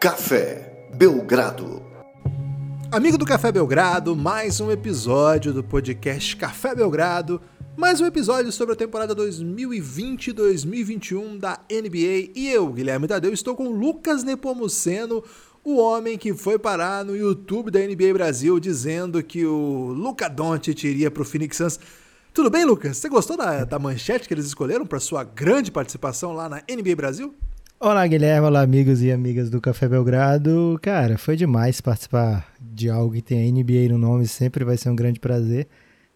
Café Belgrado. Amigo do Café Belgrado, mais um episódio do podcast Café Belgrado. Mais um episódio sobre a temporada 2020-2021 da NBA. E eu, Guilherme Tadeu, estou com Lucas Nepomuceno, o homem que foi parar no YouTube da NBA Brasil dizendo que o Luca Doncic iria para o Phoenix Suns. Tudo bem, Lucas? Você gostou da, da manchete que eles escolheram para sua grande participação lá na NBA Brasil? Olá, Guilherme. Olá, amigos e amigas do Café Belgrado. Cara, foi demais participar de algo que tem a NBA no nome, sempre vai ser um grande prazer.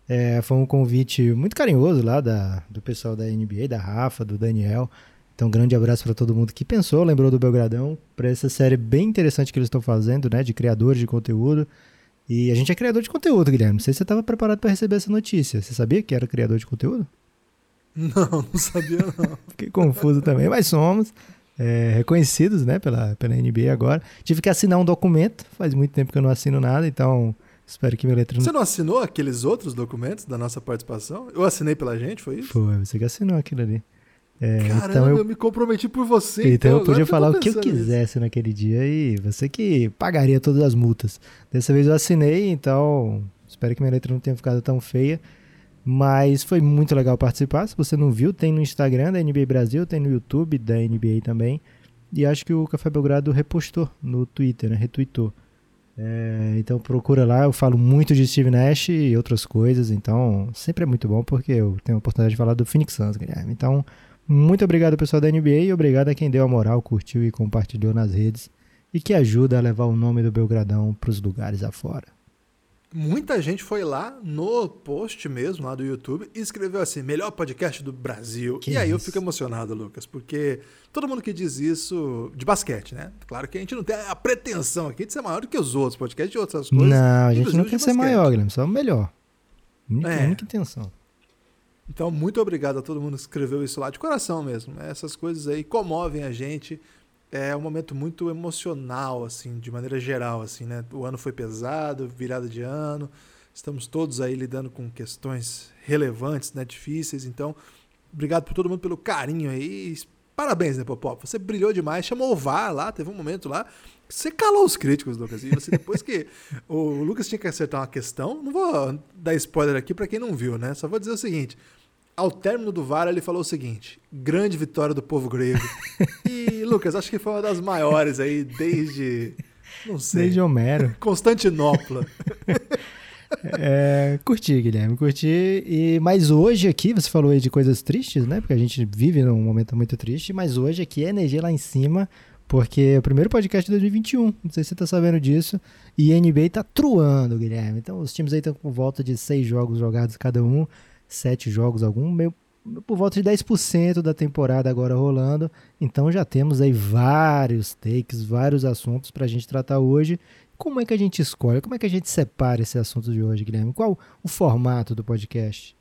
É, foi um convite muito carinhoso lá da, do pessoal da NBA, da Rafa, do Daniel. Então, um grande abraço para todo mundo que pensou, lembrou do Belgradão, para essa série bem interessante que eles estão fazendo, né, de criadores de conteúdo. E a gente é criador de conteúdo, Guilherme. Não sei se você estava preparado para receber essa notícia. Você sabia que era criador de conteúdo? Não, não sabia não. Fiquei confuso também, mas somos é, reconhecidos né, pela, pela NBA agora. Tive que assinar um documento, faz muito tempo que eu não assino nada, então espero que minha letra não... Você não assinou aqueles outros documentos da nossa participação? Eu assinei pela gente, foi isso? Foi, você que assinou aquilo ali. É, Caramba, então eu... eu... me comprometi por você. Então, então eu podia falar o que eu quisesse naquele dia e você que pagaria todas as multas. Dessa vez eu assinei, então espero que minha letra não tenha ficado tão feia. Mas foi muito legal participar. Se você não viu, tem no Instagram da NBA Brasil, tem no YouTube da NBA também. E acho que o Café Belgrado repostou no Twitter, né? retweetou. É, então procura lá, eu falo muito de Steve Nash e outras coisas, então sempre é muito bom porque eu tenho a oportunidade de falar do Phoenix Suns, Guilherme. Então, muito obrigado pessoal da NBA e obrigado a quem deu a moral, curtiu e compartilhou nas redes e que ajuda a levar o nome do Belgradão para os lugares afora muita gente foi lá no post mesmo, lá do YouTube, e escreveu assim: melhor podcast do Brasil. Que e aí isso? eu fico emocionado, Lucas, porque todo mundo que diz isso de basquete, né? Claro que a gente não tem a pretensão aqui de ser maior do que os outros podcasts de outras coisas. Não, a gente não quer ser maior, Guilherme, só o melhor. Única, é. única intenção. Então, muito obrigado a todo mundo que escreveu isso lá de coração mesmo. Essas coisas aí comovem a gente é um momento muito emocional, assim, de maneira geral, assim, né? O ano foi pesado, virada de ano, estamos todos aí lidando com questões relevantes, né? Difíceis, então, obrigado por todo mundo pelo carinho aí. Parabéns, né, Popó? Você brilhou demais, chamou o VAR lá, teve um momento lá você calou os críticos, Lucas. E você, depois que o Lucas tinha que acertar uma questão, não vou dar spoiler aqui para quem não viu, né? Só vou dizer o seguinte: ao término do VAR, ele falou o seguinte: grande vitória do povo grego. e, Lucas, acho que foi uma das maiores aí desde. Não sei. Desde Homero. Constantinopla. É, curti, Guilherme, curti. E, mas hoje aqui, você falou aí de coisas tristes, né? Porque a gente vive num momento muito triste, mas hoje aqui é energia lá em cima, porque é o primeiro podcast de 2021. Não sei se você tá sabendo disso. E a NBA tá truando, Guilherme. Então os times aí estão com volta de seis jogos jogados cada um sete jogos, algum meio por volta de 10% da temporada agora rolando. Então já temos aí vários takes, vários assuntos para a gente tratar hoje. Como é que a gente escolhe? Como é que a gente separa esse assunto de hoje, Guilherme? Qual o formato do podcast?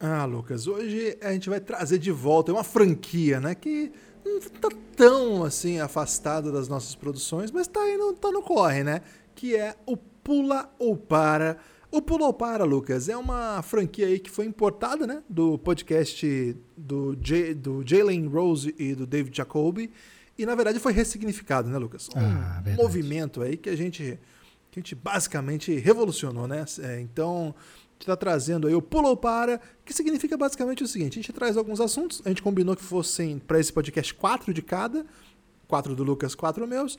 Ah, Lucas, hoje a gente vai trazer de volta uma franquia, né? Que não tá tão assim afastado das nossas produções, mas tá aí no, tá no corre, né? Que é o Pula ou Para o Pulou Para, Lucas, é uma franquia aí que foi importada, né? Do podcast do, J, do Jalen Rose e do David Jacoby. E, na verdade, foi ressignificado, né, Lucas? Um ah, movimento aí que a gente, que a gente basicamente revolucionou, né? É, então, a gente está trazendo aí o Pulou Para, que significa basicamente o seguinte: a gente traz alguns assuntos, a gente combinou que fossem para esse podcast quatro de cada, quatro do Lucas, quatro meus,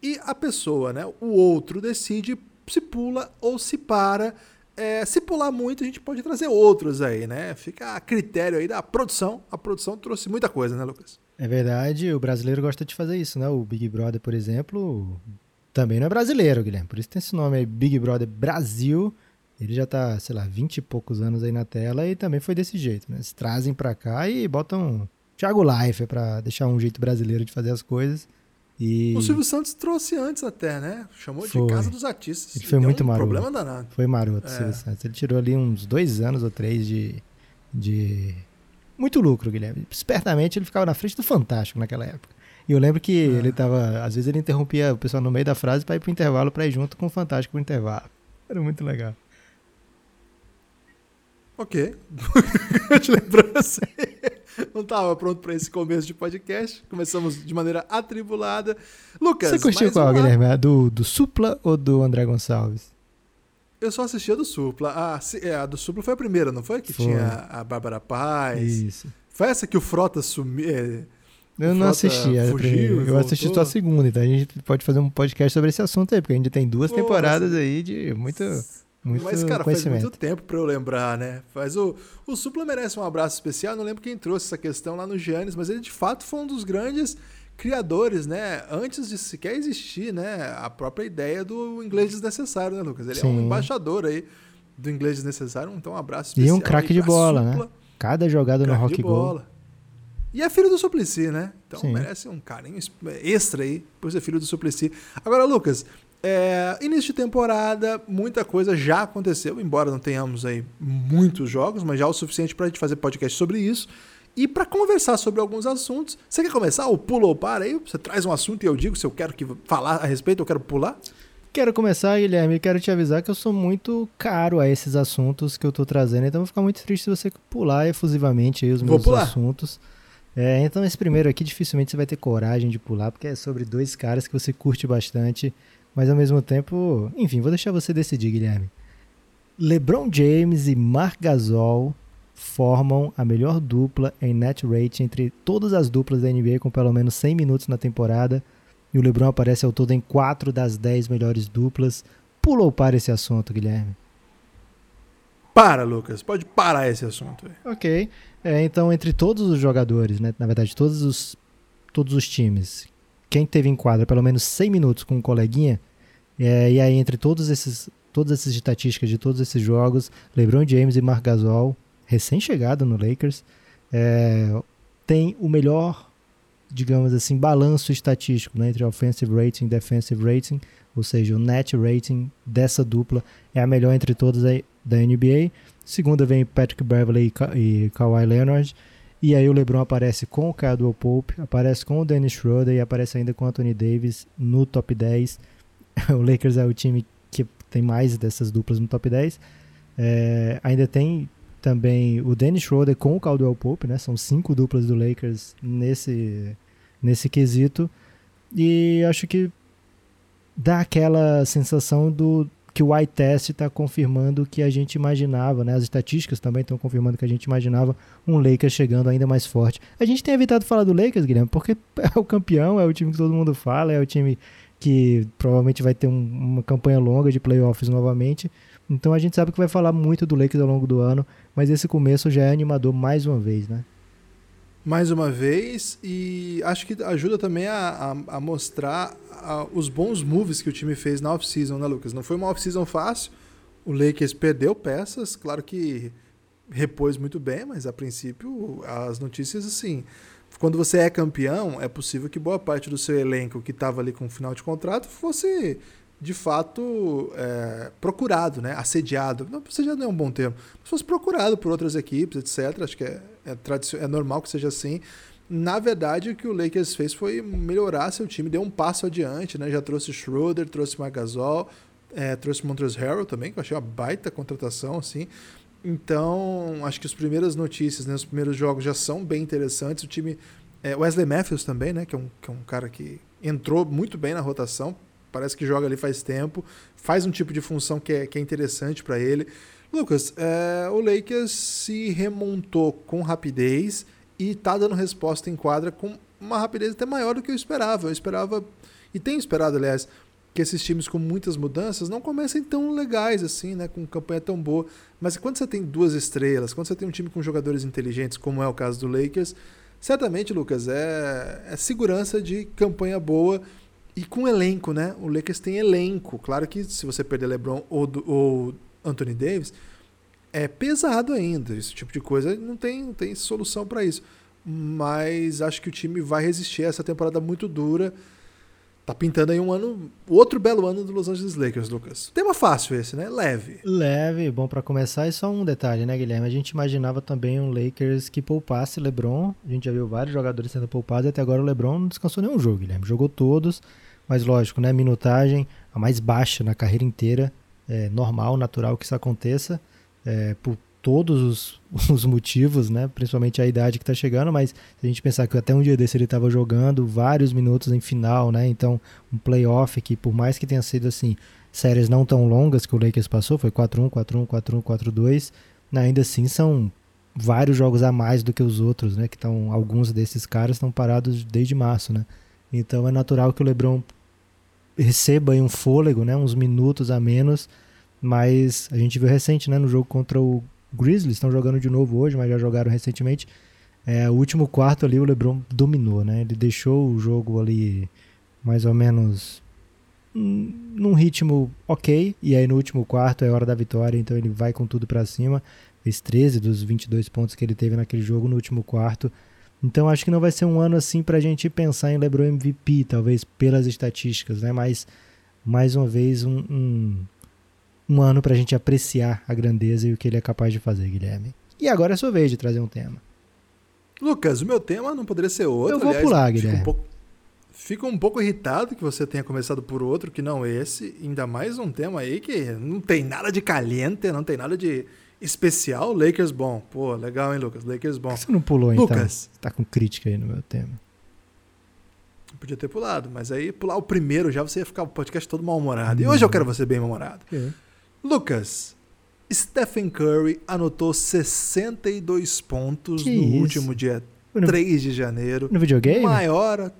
e a pessoa, né? O outro decide se pula ou se para. É, se pular muito, a gente pode trazer outros aí, né? Fica a critério aí da produção. A produção trouxe muita coisa, né, Lucas? É verdade, o brasileiro gosta de fazer isso, né? O Big Brother, por exemplo, também não é brasileiro, Guilherme. Por isso tem esse nome aí, Big Brother Brasil. Ele já tá, sei lá, 20 e poucos anos aí na tela e também foi desse jeito, né? Eles trazem pra cá e botam Thiago Life para deixar um jeito brasileiro de fazer as coisas. E... O Silvio Santos trouxe antes até, né? Chamou foi. de Casa dos Artistas. Ele foi muito um maroto. problema danado. Foi maroto, é. Silvio Santos. Ele tirou ali uns dois anos ou três de, de... Muito lucro, Guilherme. Espertamente ele ficava na frente do Fantástico naquela época. E eu lembro que é. ele tava... Às vezes ele interrompia o pessoal no meio da frase para ir pro intervalo, para ir junto com o Fantástico pro intervalo. Era muito legal. Ok. Grande lembrança. não estava pronto para esse começo de podcast. Começamos de maneira atribulada. Lucas, Você curtiu qual, Guilherme? A do, do Supla ou do André Gonçalves? Eu só assisti a do Supla. Ah, é, a do Supla foi a primeira, não foi? Que foi. tinha a Bárbara Paz. Isso. Foi essa que o Frota sumiu. É, eu não assisti a fugiu, Eu assisti só a segunda, então a gente pode fazer um podcast sobre esse assunto aí, porque a gente tem duas Pô, temporadas aí de muito. Muito Mas, cara, faz muito tempo pra eu lembrar, né? Faz o, o Supla merece um abraço especial. Não lembro quem trouxe essa questão lá no Giannis, mas ele de fato foi um dos grandes criadores, né? Antes de sequer existir, né? A própria ideia do inglês desnecessário, né, Lucas? Ele Sim. é um embaixador aí do inglês desnecessário. Então, um abraço especial. E um craque de bola, né? Supla. né? Cada jogada no Rock Go. E é filho do Suplicy, né? Então Sim. merece um carinho extra aí por ser filho do Suplicy. Agora, Lucas, é, início de temporada, muita coisa já aconteceu, embora não tenhamos aí muitos jogos, mas já o suficiente para a gente fazer podcast sobre isso. E para conversar sobre alguns assuntos, você quer começar o pula ou para aí? Você traz um assunto e eu digo se eu quero que falar a respeito, eu quero pular? Quero começar, Guilherme, quero te avisar que eu sou muito caro a esses assuntos que eu tô trazendo, então vou ficar muito triste se você pular efusivamente aí os meus assuntos. É, então esse primeiro aqui dificilmente você vai ter coragem de pular, porque é sobre dois caras que você curte bastante, mas ao mesmo tempo, enfim, vou deixar você decidir, Guilherme. LeBron James e Marc Gasol formam a melhor dupla em net rate entre todas as duplas da NBA com pelo menos 100 minutos na temporada. E o LeBron aparece ao todo em 4 das 10 melhores duplas. Pulou para esse assunto, Guilherme? Para, Lucas. Pode parar esse assunto. Ok. É, então, entre todos os jogadores, né, na verdade, todos os, todos os times, quem teve em quadra pelo menos 100 minutos com um coleguinha, é, e aí entre todos esses, todas essas estatísticas de todos esses jogos, LeBron James e Marc Gasol, recém-chegado no Lakers, é, tem o melhor, digamos assim, balanço estatístico né, entre offensive rating e defensive rating, ou seja, o net rating dessa dupla é a melhor entre todas da NBA. Segunda vem Patrick Beverly e Kawhi Leonard. E aí o LeBron aparece com o Caldwell Pope, aparece com o Dennis Schroeder e aparece ainda com o Anthony Davis no top 10. o Lakers é o time que tem mais dessas duplas no top 10. É, ainda tem também o Dennis Schroeder com o Caldwell Pope, né? São cinco duplas do Lakers nesse, nesse quesito. E acho que dá aquela sensação do, que o eye test está confirmando o que a gente imaginava, né? As estatísticas também estão confirmando que a gente imaginava um Lakers chegando ainda mais forte. A gente tem evitado falar do Lakers, Guilherme, porque é o campeão, é o time que todo mundo fala, é o time que provavelmente vai ter um, uma campanha longa de playoffs novamente. Então a gente sabe que vai falar muito do Lakers ao longo do ano, mas esse começo já é animador mais uma vez, né? Mais uma vez e acho que ajuda também a, a, a mostrar a, os bons moves que o time fez na off-season, né, Lucas? Não foi uma off-season fácil, o Lakers perdeu peças, claro que repôs muito bem, mas a princípio as notícias assim. Quando você é campeão, é possível que boa parte do seu elenco que estava ali com final de contrato fosse de fato é, procurado, né? assediado. Não, assediado não é um bom termo. Mas fosse procurado por outras equipes, etc. Acho que é, é, é normal que seja assim. Na verdade, o que o Lakers fez foi melhorar seu time, deu um passo adiante, né? Já trouxe Schroeder, trouxe Margasol, é, trouxe Montrezl Harrell também, que eu achei uma baita contratação, assim. Então, acho que as primeiras notícias, né, os primeiros jogos já são bem interessantes. O time. É, Wesley Matthews também, né? Que é, um, que é um cara que entrou muito bem na rotação, parece que joga ali faz tempo, faz um tipo de função que é, que é interessante para ele. Lucas, é, o Lakers se remontou com rapidez e tá dando resposta em quadra com uma rapidez até maior do que eu esperava. Eu esperava, e tenho esperado, aliás, que esses times com muitas mudanças não comecem tão legais assim, né, com campanha tão boa. Mas quando você tem duas estrelas, quando você tem um time com jogadores inteligentes, como é o caso do Lakers, certamente, Lucas, é, é segurança de campanha boa e com elenco, né? O Lakers tem elenco. Claro que se você perder LeBron ou, ou Anthony Davis, é pesado ainda. Esse tipo de coisa não tem, não tem solução para isso. Mas acho que o time vai resistir a essa temporada muito dura. Tá pintando aí um ano, outro belo ano do Los Angeles Lakers, Lucas. Tema fácil esse, né? Leve. Leve, bom para começar. E só um detalhe, né, Guilherme? A gente imaginava também um Lakers que poupasse LeBron. A gente já viu vários jogadores sendo poupados e até agora o LeBron não descansou nenhum jogo, Guilherme. Jogou todos. Mas lógico, né? Minutagem, a mais baixa na carreira inteira. É normal, natural que isso aconteça. É, por todos os, os motivos, né? Principalmente a idade que está chegando, mas se a gente pensar que até um dia desse ele estava jogando vários minutos em final, né? Então, um playoff que por mais que tenha sido assim, séries não tão longas que o Lakers passou, foi 4-1, 4-1, 4-1, 4-2, ainda assim são vários jogos a mais do que os outros, né? Que estão alguns desses caras estão parados desde março, né? Então é natural que o LeBron receba um fôlego, né? Uns minutos a menos, mas a gente viu recente, né? No jogo contra o Grizzlies, estão jogando de novo hoje, mas já jogaram recentemente. É, o último quarto ali o LeBron dominou, né? Ele deixou o jogo ali mais ou menos num ritmo ok, e aí no último quarto é hora da vitória, então ele vai com tudo para cima. Fez 13 dos 22 pontos que ele teve naquele jogo no último quarto. Então acho que não vai ser um ano assim para a gente pensar em LeBron MVP, talvez pelas estatísticas, né? Mas mais uma vez um, um, um ano para a gente apreciar a grandeza e o que ele é capaz de fazer, Guilherme. E agora é sua vez de trazer um tema. Lucas, o meu tema não poderia ser outro. Eu vou Aliás, pular, Guilherme. Um pouco, fico um pouco irritado que você tenha começado por outro que não esse. Ainda mais um tema aí que não tem nada de caliente, não tem nada de especial. Lakers bom. Pô, legal, hein, Lucas? Lakers bom. Você não pulou, Lucas, então? Lucas. Tá com crítica aí no meu tema. Podia ter pulado, mas aí pular o primeiro já você ia ficar o podcast todo mal-humorado. Hum. E hoje eu quero você bem mal-humorado. É. Lucas, Stephen Curry anotou 62 pontos que no isso? último dia no, 3 de janeiro. No videogame? Maior,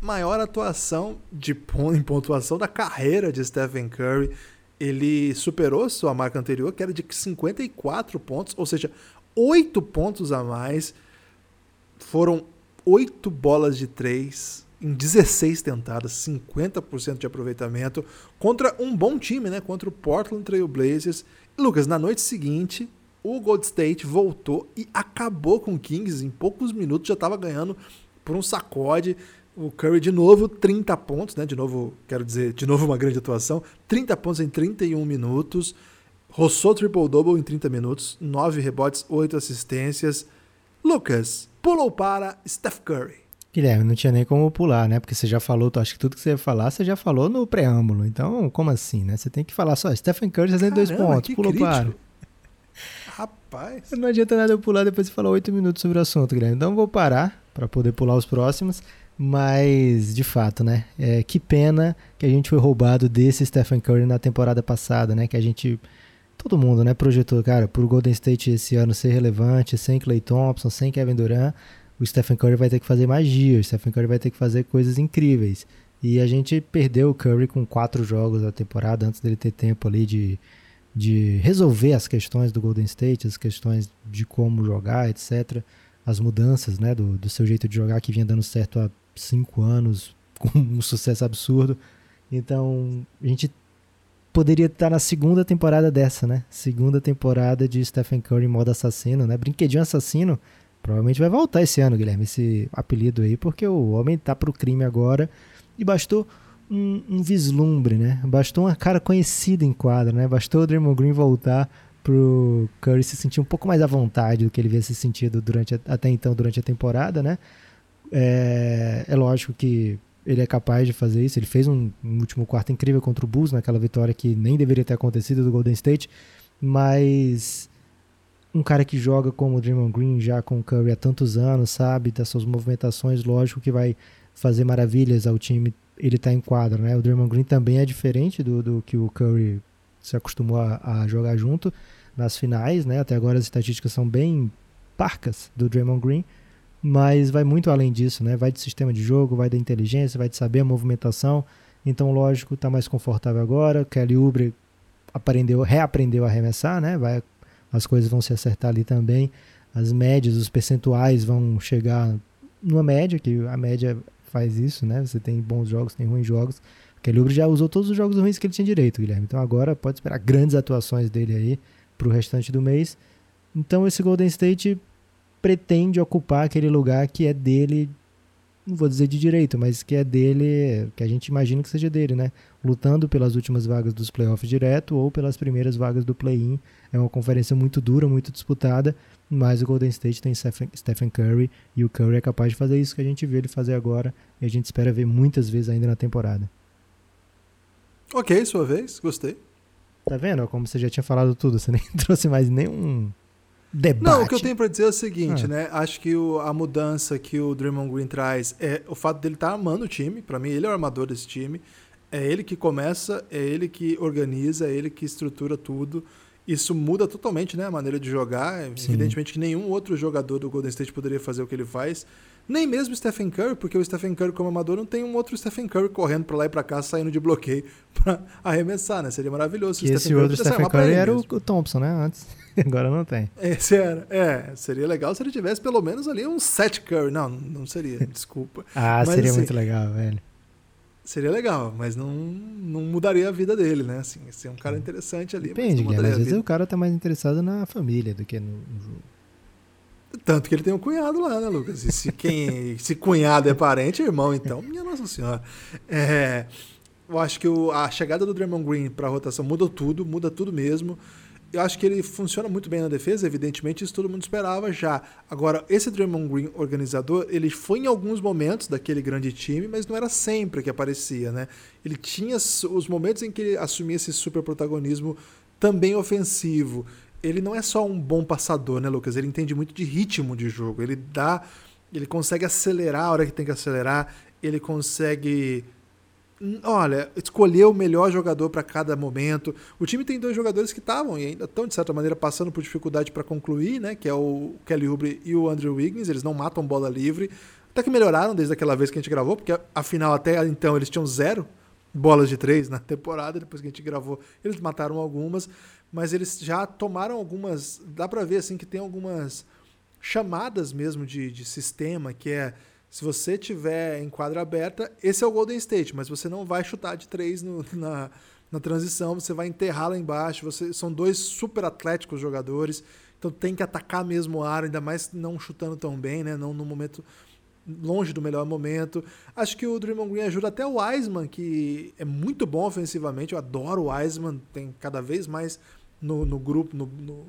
maior atuação de, em pontuação da carreira de Stephen Curry. Ele superou sua marca anterior, que era de 54 pontos, ou seja, 8 pontos a mais. Foram 8 bolas de 3 em 16 tentadas, 50% de aproveitamento, contra um bom time, né? Contra o Portland Trail Blazers. Lucas, na noite seguinte, o Gold State voltou e acabou com o Kings. Em poucos minutos já estava ganhando por um sacode. O Curry de novo 30 pontos, né? De novo, quero dizer, de novo uma grande atuação. 30 pontos em 31 minutos. Roçou triple-double em 30 minutos, 9 rebotes, 8 assistências. Lucas, pulou para Steph Curry. Guilherme, não tinha nem como pular, né? Porque você já falou, acho que tudo que você ia falar, você já falou no preâmbulo. Então, como assim, né? Você tem que falar só, Stephen Curry 62 Caramba, pontos, pulou para. Rapaz. Não adianta nada eu pular depois de falar 8 minutos sobre o assunto, Guilherme. Então, vou parar para poder pular os próximos. Mas, de fato, né? É, que pena que a gente foi roubado desse Stephen Curry na temporada passada, né? Que a gente todo mundo, né, projetou, cara, por Golden State esse ano ser relevante, sem Clay Thompson, sem Kevin Durant, o Stephen Curry vai ter que fazer magia, o Stephen Curry vai ter que fazer coisas incríveis. E a gente perdeu o Curry com quatro jogos da temporada antes dele ter tempo ali de, de resolver as questões do Golden State, as questões de como jogar, etc. As mudanças né, do, do seu jeito de jogar que vinha dando certo há cinco anos, com um sucesso absurdo. Então, a gente poderia estar na segunda temporada dessa, né? Segunda temporada de Stephen Curry em modo assassino, né? Brinquedinho assassino Provavelmente vai voltar esse ano, Guilherme, esse apelido aí, porque o homem tá pro crime agora e bastou um, um vislumbre, né? Bastou uma cara conhecida em quadra, né? Bastou o Draymond Green voltar pro Curry se sentir um pouco mais à vontade do que ele havia se sentido durante até então durante a temporada, né? É, é, lógico que ele é capaz de fazer isso. Ele fez um, um, último quarto incrível contra o Bulls naquela vitória que nem deveria ter acontecido do Golden State, mas um cara que joga como o Draymond Green já com o Curry há tantos anos, sabe, das suas movimentações, lógico que vai fazer maravilhas ao time, ele tá em quadra, né? O Draymond Green também é diferente do, do que o Curry se acostumou a, a, jogar junto nas finais, né? Até agora as estatísticas são bem parcas do Draymond Green, mas vai muito além disso, né? Vai de sistema de jogo, vai da inteligência, vai de saber a movimentação. Então, lógico, tá mais confortável agora. Kelly Oubre aprendeu, reaprendeu a arremessar, né? Vai as coisas vão se acertar ali também. As médias, os percentuais vão chegar numa média, que a média faz isso, né? Você tem bons jogos, tem ruins jogos. Porque o já usou todos os jogos ruins que ele tinha direito, Guilherme. Então agora pode esperar grandes atuações dele aí para o restante do mês. Então esse Golden State pretende ocupar aquele lugar que é dele não vou dizer de direito, mas que é dele, que a gente imagina que seja dele, né? Lutando pelas últimas vagas dos playoffs direto ou pelas primeiras vagas do play-in. É uma conferência muito dura, muito disputada, mas o Golden State tem Stephen Curry e o Curry é capaz de fazer isso que a gente vê ele fazer agora e a gente espera ver muitas vezes ainda na temporada. Ok, sua vez, gostei. Tá vendo? Como você já tinha falado tudo, você nem trouxe mais nenhum debate. Não, o que eu tenho para dizer é o seguinte, ah. né? Acho que o, a mudança que o Draymond Green traz é o fato dele estar tá amando o time. Para mim, ele é o armador desse time. É ele que começa, é ele que organiza, é ele que estrutura tudo. Isso muda totalmente né, a maneira de jogar. Sim. Evidentemente que nenhum outro jogador do Golden State poderia fazer o que ele faz. Nem mesmo o Stephen Curry, porque o Stephen Curry como amador não tem um outro Stephen Curry correndo para lá e para cá, saindo de bloqueio para arremessar, né? Seria maravilhoso se o Esse Stephen outro Stephen Curry era o, o Thompson, né? Antes. Agora não tem. Esse era. É, seria legal se ele tivesse pelo menos ali um set Curry. Não, não seria, desculpa. ah, mas, seria assim, muito legal, velho. Seria legal, mas não, não mudaria a vida dele, né? Assim, ser um cara interessante ali. Depende, Guilherme. Às vezes o cara tá mais interessado na família do que no jogo. Tanto que ele tem um cunhado lá, né, Lucas? E se, quem, se cunhado é parente, é irmão, então, minha Nossa Senhora. É, eu acho que o, a chegada do Draymond Green para a rotação muda tudo, muda tudo mesmo. Eu acho que ele funciona muito bem na defesa, evidentemente, isso todo mundo esperava já. Agora, esse Draymond Green organizador, ele foi em alguns momentos daquele grande time, mas não era sempre que aparecia, né? Ele tinha os momentos em que ele assumia esse super protagonismo também ofensivo ele não é só um bom passador, né, Lucas? Ele entende muito de ritmo de jogo. Ele dá. Ele consegue acelerar a hora que tem que acelerar. Ele consegue. Olha, escolher o melhor jogador para cada momento. O time tem dois jogadores que estavam e ainda estão, de certa maneira, passando por dificuldade para concluir, né? Que é o Kelly Oubre e o Andrew Wiggins. Eles não matam bola livre. Até que melhoraram desde aquela vez que a gente gravou, porque afinal, até então, eles tinham zero bolas de três na temporada. Depois que a gente gravou, eles mataram algumas mas eles já tomaram algumas. Dá para ver assim que tem algumas chamadas mesmo de, de sistema, que é se você tiver em quadra aberta, esse é o Golden State, mas você não vai chutar de três no, na, na transição, você vai enterrar lá embaixo. Você, são dois super atléticos jogadores, então tem que atacar mesmo o ar, ainda mais não chutando tão bem, né? Não no momento longe do melhor momento. Acho que o Draymond Green ajuda até o Wiseman, que é muito bom ofensivamente. Eu adoro o Wiseman, tem cada vez mais no, no grupo, no, no,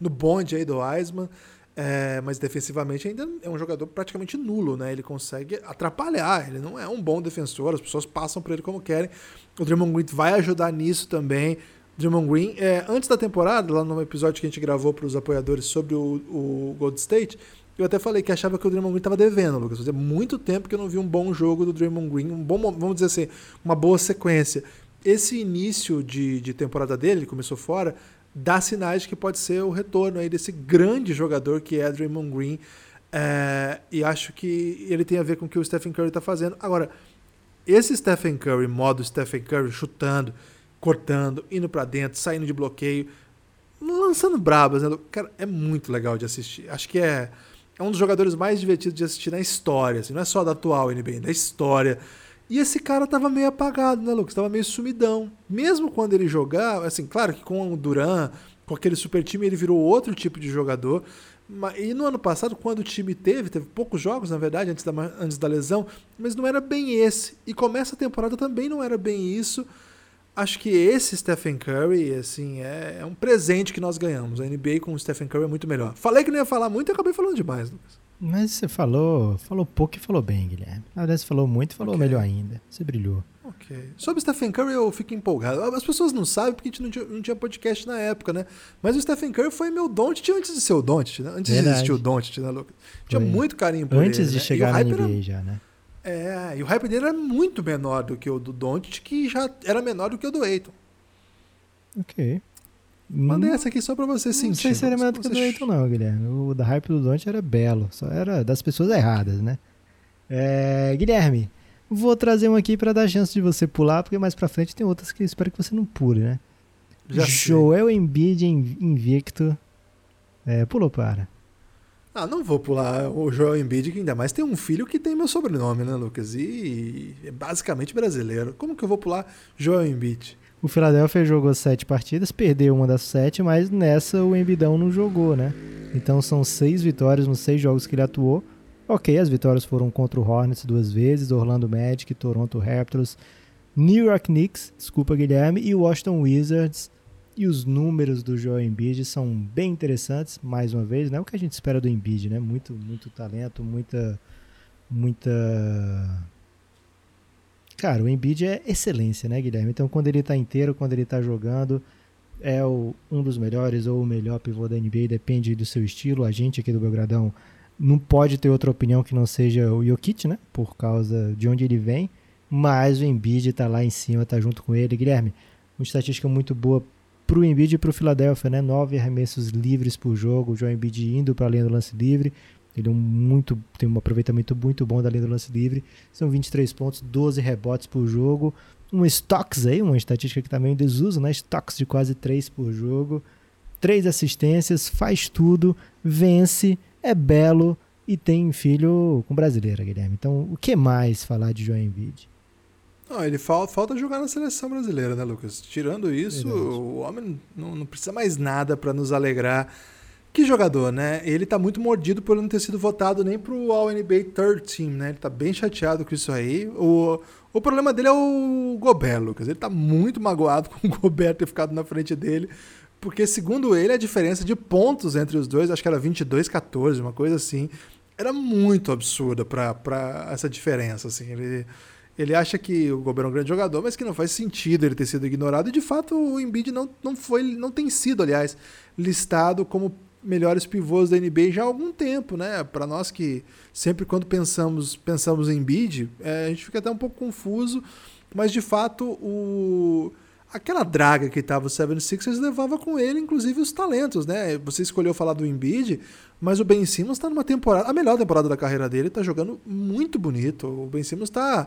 no bonde aí do Wiseman. É, mas defensivamente ainda é um jogador praticamente nulo, né? Ele consegue atrapalhar, ele não é um bom defensor, as pessoas passam por ele como querem. O Draymond Green vai ajudar nisso também. Draymond Green, é, antes da temporada, lá no episódio que a gente gravou para os apoiadores sobre o, o Gold State, eu até falei que achava que o Draymond Green estava devendo, Lucas. Fazia muito tempo que eu não vi um bom jogo do Draymond Green, um bom, vamos dizer assim, uma boa sequência. Esse início de, de temporada dele, ele começou fora, dá sinais que pode ser o retorno aí desse grande jogador que é Draymond Green. É, e acho que ele tem a ver com o que o Stephen Curry está fazendo. Agora, esse Stephen Curry, modo Stephen Curry, chutando, cortando, indo para dentro, saindo de bloqueio, lançando brabas, né? Cara, é muito legal de assistir. Acho que é, é um dos jogadores mais divertidos de assistir na história. Assim, não é só da atual NBA, da história. E esse cara tava meio apagado, né, Lucas? Tava meio sumidão. Mesmo quando ele jogava, assim, claro que com o Duran, com aquele super time, ele virou outro tipo de jogador. E no ano passado, quando o time teve, teve poucos jogos, na verdade, antes da, antes da lesão, mas não era bem esse. E começa a temporada também não era bem isso. Acho que esse Stephen Curry, assim, é, é um presente que nós ganhamos. A NBA com o Stephen Curry é muito melhor. Falei que não ia falar muito e acabei falando demais, Lucas. Mas você falou, falou pouco e falou bem, Guilherme. Na verdade, você falou muito e falou okay. melhor ainda. Você brilhou. Ok. Sobre o Stephen Curry, eu fico empolgado. As pessoas não sabem porque a gente não tinha, não tinha podcast na época, né? Mas o Stephen Curry foi meu Doncic antes de ser o Doncic, né? Antes verdade. de existir o Doncic, né, Lucas? Tinha foi. muito carinho por antes ele. Antes de né? chegar na NBA era... já, né? É, e o hype dele era muito menor do que o do Doncic, que já era menor do que o do Aiton. Ok. Mandei essa aqui só pra você sentir. Não sei se era melhor do que o do não, Guilherme. O da hype do Dante era belo. Só era das pessoas erradas, né? É, Guilherme, vou trazer um aqui para dar chance de você pular, porque mais pra frente tem outras que eu espero que você não pule, né? Já Joel sei. Embiid invicto. É, pulou para. Ah, não vou pular o Joel Embiid, que ainda mais tem um filho que tem meu sobrenome, né, Lucas? E é basicamente brasileiro. Como que eu vou pular Joel Embiid? O Philadelphia jogou sete partidas, perdeu uma das sete, mas nessa o Embidão não jogou, né? Então são seis vitórias nos seis jogos que ele atuou. Ok, as vitórias foram contra o Hornets duas vezes, Orlando Magic, Toronto Raptors, New York Knicks, desculpa Guilherme, e Washington Wizards. E os números do Joel Embiid são bem interessantes, mais uma vez, né? O que a gente espera do Embiid, né? Muito, muito talento, muita, muita Cara, o Embiid é excelência, né, Guilherme? Então, quando ele tá inteiro, quando ele tá jogando, é o, um dos melhores ou o melhor pivô da NBA, depende do seu estilo. A gente aqui do Belgradão não pode ter outra opinião que não seja o Jokic, né? Por causa de onde ele vem. Mas o Embiid tá lá em cima, tá junto com ele. Guilherme, uma estatística muito boa pro Embiid e pro Philadelphia, né? Nove arremessos livres por jogo. O João Embiid indo para a linha do lance livre. Ele é um muito, tem um aproveitamento muito bom da linha do lance livre. São 23 pontos, 12 rebotes por jogo. Um stocks aí, uma estatística que também tá em desuso, né? Stocks de quase 3 por jogo. Três assistências, faz tudo, vence é belo e tem filho com brasileira, Guilherme. Então, o que mais falar de João Embiid? Não, ele falta, falta jogar na seleção brasileira, né, Lucas? Tirando isso, Verdade. o homem não, não precisa mais nada para nos alegrar. Que jogador, né? Ele tá muito mordido por não ter sido votado nem pro All-NBA Third Team, né? Ele tá bem chateado com isso aí. O, o problema dele é o Gobert, Lucas. Ele tá muito magoado com o Gobert ter ficado na frente dele porque segundo ele a diferença de pontos entre os dois, acho que era 22 14, uma coisa assim, era muito absurda para essa diferença, assim. Ele ele acha que o Gobert é um grande jogador, mas que não faz sentido ele ter sido ignorado e de fato o Embiid não, não foi, não tem sido, aliás, listado como melhores pivôs da NBA já há algum tempo, né? Para nós que sempre quando pensamos pensamos em Embiid, é, a gente fica até um pouco confuso, mas de fato o aquela draga que estava o 76ers levava com ele, inclusive, os talentos, né? Você escolheu falar do Embiid, mas o Ben Simmons está numa temporada, a melhor temporada da carreira dele, está jogando muito bonito. O Ben Simmons está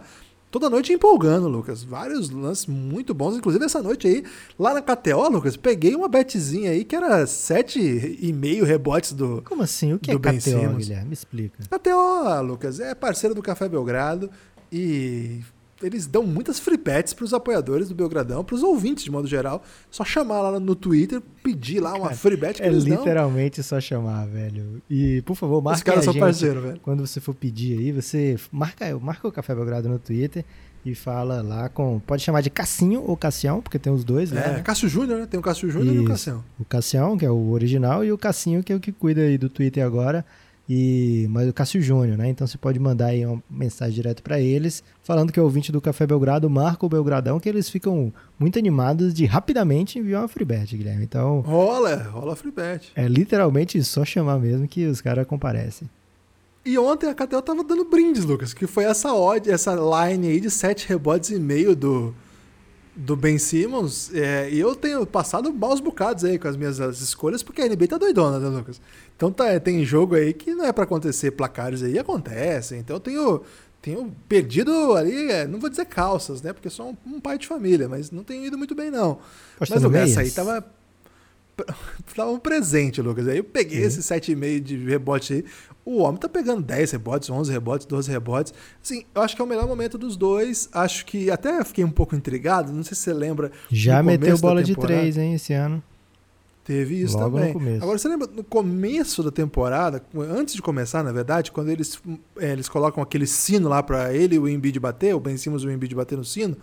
toda noite empolgando, Lucas. Vários lances muito bons, inclusive essa noite aí, lá na KTO, Lucas, peguei uma betzinha aí que era 7,5 rebotes do Como assim? O que é ben KTO, Simmons. Guilherme? Me explica. KTO, Lucas, é parceiro do Café Belgrado e eles dão muitas free bets para os apoiadores do Belgradão, para os ouvintes de modo geral. Só chamar lá no Twitter, pedir lá uma Cara, free bet que É eles literalmente dão. só chamar, velho. E, por favor, marque Os caras são parceiro, velho. Quando você for pedir aí, você marca, marca o Café Belgrado no Twitter e fala lá com. Pode chamar de Cassinho ou Cassião, porque tem os dois, né? É, Cássio Júnior, né? Tem o Cássio Júnior e o Cassião. O Cassião, que é o original, e o Cassinho, que é o que cuida aí do Twitter agora. E, mas o Cássio Júnior, né? Então você pode mandar aí uma mensagem direto para eles, falando que é ouvinte do Café Belgrado, marca o Belgradão, que eles ficam muito animados de rapidamente enviar uma freebet, Guilherme. Então. Rola, rola freebet. É literalmente só chamar mesmo que os caras comparecem. E ontem a Catel tava dando brindes, Lucas, que foi essa odd, essa line aí de 7 rebotes e meio do, do Ben Simmons. É, e eu tenho passado maus bocados aí com as minhas as escolhas, porque a NBA tá doidona, né, Lucas? Então tá, tem jogo aí que não é para acontecer placares aí, acontecem. Então eu tenho, tenho perdido ali, é, não vou dizer calças, né? Porque sou um, um, pai de família, mas não tenho ido muito bem, não. Poxa, mas o essa aí tava. Tava um presente, Lucas. Aí eu peguei uhum. esse 7,5 de rebote aí. O homem tá pegando 10 rebotes, 11 rebotes, 12 rebotes. Assim, eu acho que é o melhor momento dos dois. Acho que até fiquei um pouco intrigado. Não sei se você lembra. Já meteu bola de 3, hein, esse ano. Teve isso Logo também. Agora, você lembra no começo da temporada, antes de começar, na verdade, quando eles, é, eles colocam aquele sino lá para ele e o Embiid bater, o Ben Simmons e o Embiid bater no sino,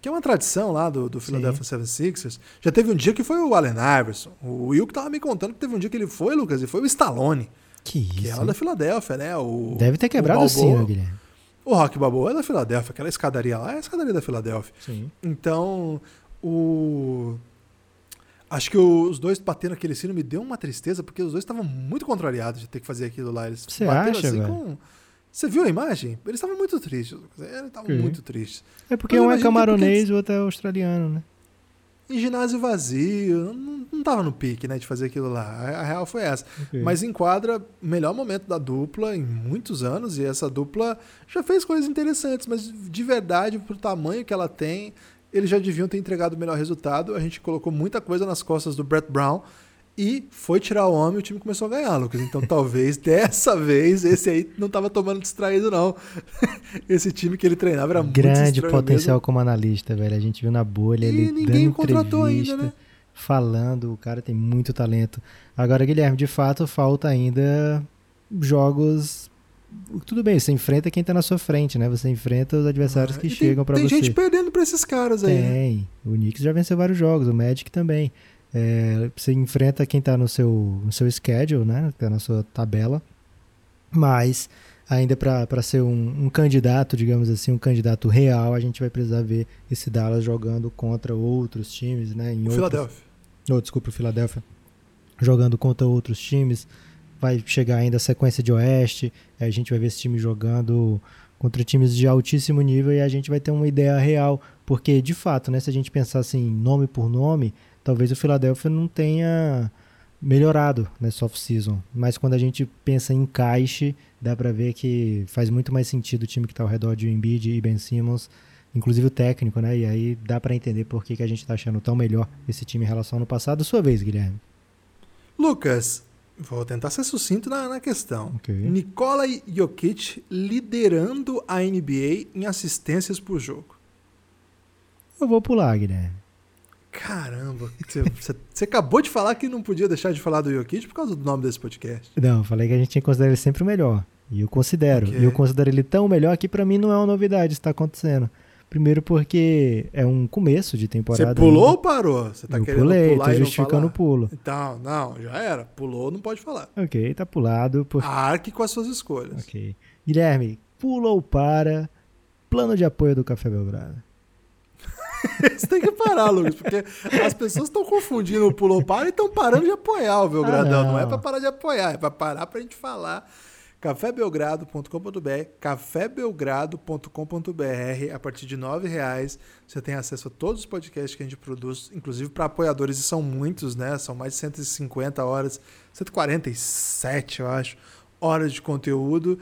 que é uma tradição lá do, do Philadelphia 76ers. Já teve um dia que foi o Allen Iverson. O Will que tava me contando que teve um dia que ele foi, Lucas, e foi o Stallone. Que isso. Que é lá da Filadélfia, né? O, Deve ter quebrado o, o sino, Guilherme. O Rock Balboa é da Filadélfia, aquela escadaria lá é a escadaria da Filadélfia. Sim. Então, o Acho que os dois batendo aquele sino me deu uma tristeza, porque os dois estavam muito contrariados de ter que fazer aquilo lá. Eles Você acha, assim velho? com. Você viu a imagem? Eles estavam muito tristes. Eles estavam muito tristes. É porque Mas um é camaronês e o outro é australiano, né? Em ginásio vazio, não, não tava no pique, né, de fazer aquilo lá. A, a real foi essa. Okay. Mas enquadra o melhor momento da dupla em muitos anos, e essa dupla já fez coisas interessantes, mas de verdade, pro tamanho que ela tem, eles já deviam ter entregado o melhor resultado. A gente colocou muita coisa nas costas do Brett Brown e foi tirar o homem e o time começou a ganhar, Lucas. Então talvez dessa vez esse aí não estava tomando distraído, não. esse time que ele treinava era Grande muito Grande potencial mesmo. como analista, velho. A gente viu na bolha e ele ninguém dando contratou ainda, né? Falando, o cara tem muito talento. Agora, Guilherme, de fato, falta ainda jogos tudo bem, você enfrenta quem tá na sua frente, né? Você enfrenta os adversários ah, que chegam para você. Tem gente perdendo para esses caras aí. Né? Tem. Né? O Knicks já venceu vários jogos, o Magic também. É, você enfrenta quem tá no seu, no seu schedule, né? Tá na sua tabela. Mas ainda para ser um, um, candidato, digamos assim, um candidato real, a gente vai precisar ver esse Dallas jogando contra outros times, né? Em o outros... Philadelphia. ou desculpa, o Philadelphia, jogando contra outros times. Vai chegar ainda a sequência de Oeste, a gente vai ver esse time jogando contra times de altíssimo nível e a gente vai ter uma ideia real, porque de fato, né, se a gente pensar assim, nome por nome, talvez o Philadelphia não tenha melhorado nessa off-season. Mas quando a gente pensa em encaixe, dá para ver que faz muito mais sentido o time que está ao redor de Embiid e Ben Simmons, inclusive o técnico, né? E aí dá para entender por que, que a gente está achando tão melhor esse time em relação ao ano passado. Sua vez, Guilherme. Lucas, vou tentar ser sucinto na, na questão. Okay. Nikola Jokic liderando a NBA em assistências por jogo. Eu vou pular, Guilherme. Caramba, você acabou de falar que não podia deixar de falar do Jokic por causa do nome desse podcast. Não, eu falei que a gente tinha que considerar ele sempre o melhor. E eu considero. Okay. E eu considero ele tão melhor que para mim não é uma novidade está acontecendo. Primeiro porque é um começo de temporada. Você pulou ainda. ou parou? Você tá eu querendo pulei, pular tô justificando o pulo. Então, não, já era. Pulou, não pode falar. Ok, tá pulado. Por... Arque com as suas escolhas. Ok. Guilherme, pulou para plano de apoio do Café Belgrado. Você tem que parar, Lucas, porque as pessoas estão confundindo o pulou para e estão parando de apoiar o Belgradão. Ah, não. não. é para parar de apoiar, é para parar para a gente falar. cafébelgrado.com.br, cafébelgrado.com.br. A partir de R$ reais você tem acesso a todos os podcasts que a gente produz, inclusive para apoiadores, e são muitos, né? São mais de 150 horas, 147, eu acho, horas de conteúdo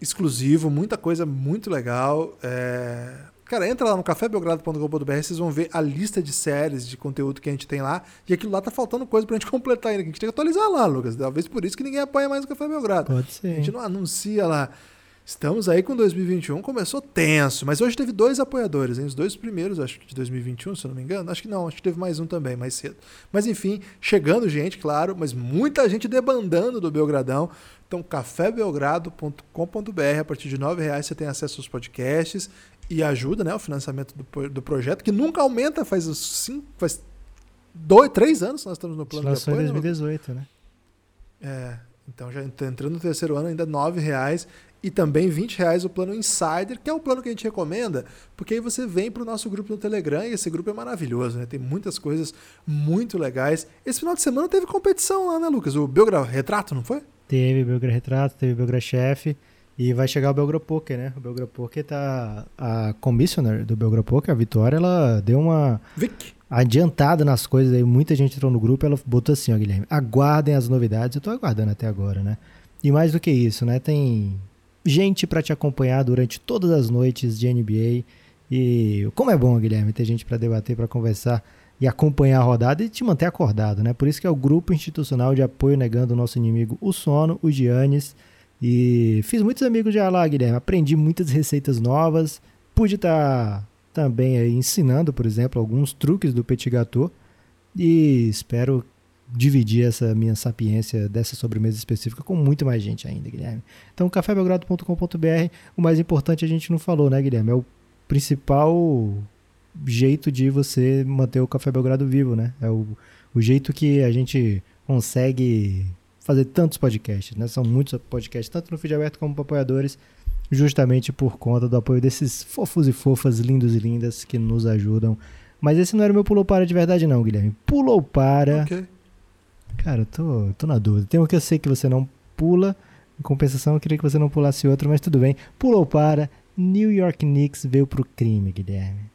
exclusivo, muita coisa muito legal. É Cara, entra lá no cafébelgrado.com.br, vocês vão ver a lista de séries, de conteúdo que a gente tem lá. E aquilo lá tá faltando coisa pra gente completar ainda. A gente tem que atualizar lá, Lucas. Talvez por isso que ninguém apoia mais o Café Belgrado. Pode ser. A gente não anuncia lá. Estamos aí com 2021, começou tenso, mas hoje teve dois apoiadores, hein? os dois primeiros, acho que de 2021, se eu não me engano. Acho que não, acho que teve mais um também, mais cedo. Mas enfim, chegando gente, claro, mas muita gente debandando do Belgradão. Então, cafébelgrado.com.br, a partir de R$ reais você tem acesso aos podcasts e ajuda né, o financiamento do, do projeto, que nunca aumenta, faz cinco, faz dois, três anos nós estamos no plano de apoio. em 2018, né? É, então já entrando no terceiro ano ainda R$ reais e também 20 reais o plano Insider, que é o plano que a gente recomenda, porque aí você vem para o nosso grupo no Telegram e esse grupo é maravilhoso, né? Tem muitas coisas muito legais. Esse final de semana teve competição lá, né, Lucas? O Belgra Retrato, não foi? Teve Belgra Retrato, teve Belgra Chef. E vai chegar o Belgra Poker, né? O Belgra Poker tá. A commissioner do Belgra Poker, a Vitória, ela deu uma. Vic. Adiantada nas coisas aí, muita gente entrou no grupo ela botou assim, ó, Guilherme, aguardem as novidades. Eu tô aguardando até agora, né? E mais do que isso, né? Tem gente para te acompanhar durante todas as noites de NBA. E como é bom, Guilherme, ter gente para debater, para conversar e acompanhar a rodada e te manter acordado, né? Por isso que é o grupo institucional de apoio negando o nosso inimigo, o sono, o Giannis. E fiz muitos amigos já lá, Guilherme. Aprendi muitas receitas novas. Pude estar tá também ensinando, por exemplo, alguns truques do petit gâteau. E espero dividir essa minha sapiência dessa sobremesa específica com muito mais gente ainda, Guilherme. Então, cafébelgrado.com.br, o mais importante a gente não falou, né, Guilherme? É o principal jeito de você manter o Café Belgrado vivo, né? É o, o jeito que a gente consegue fazer tantos podcasts, né? São muitos podcasts, tanto no feed aberto como para apoiadores, justamente por conta do apoio desses fofos e fofas, lindos e lindas que nos ajudam. Mas esse não era o meu pulou para de verdade não, Guilherme. Pulou para... Ok. Cara, eu tô, tô na dúvida. Tem um que eu sei que você não pula, em compensação eu queria que você não pulasse outro, mas tudo bem. Pulou para... New York Knicks veio pro crime, Guilherme.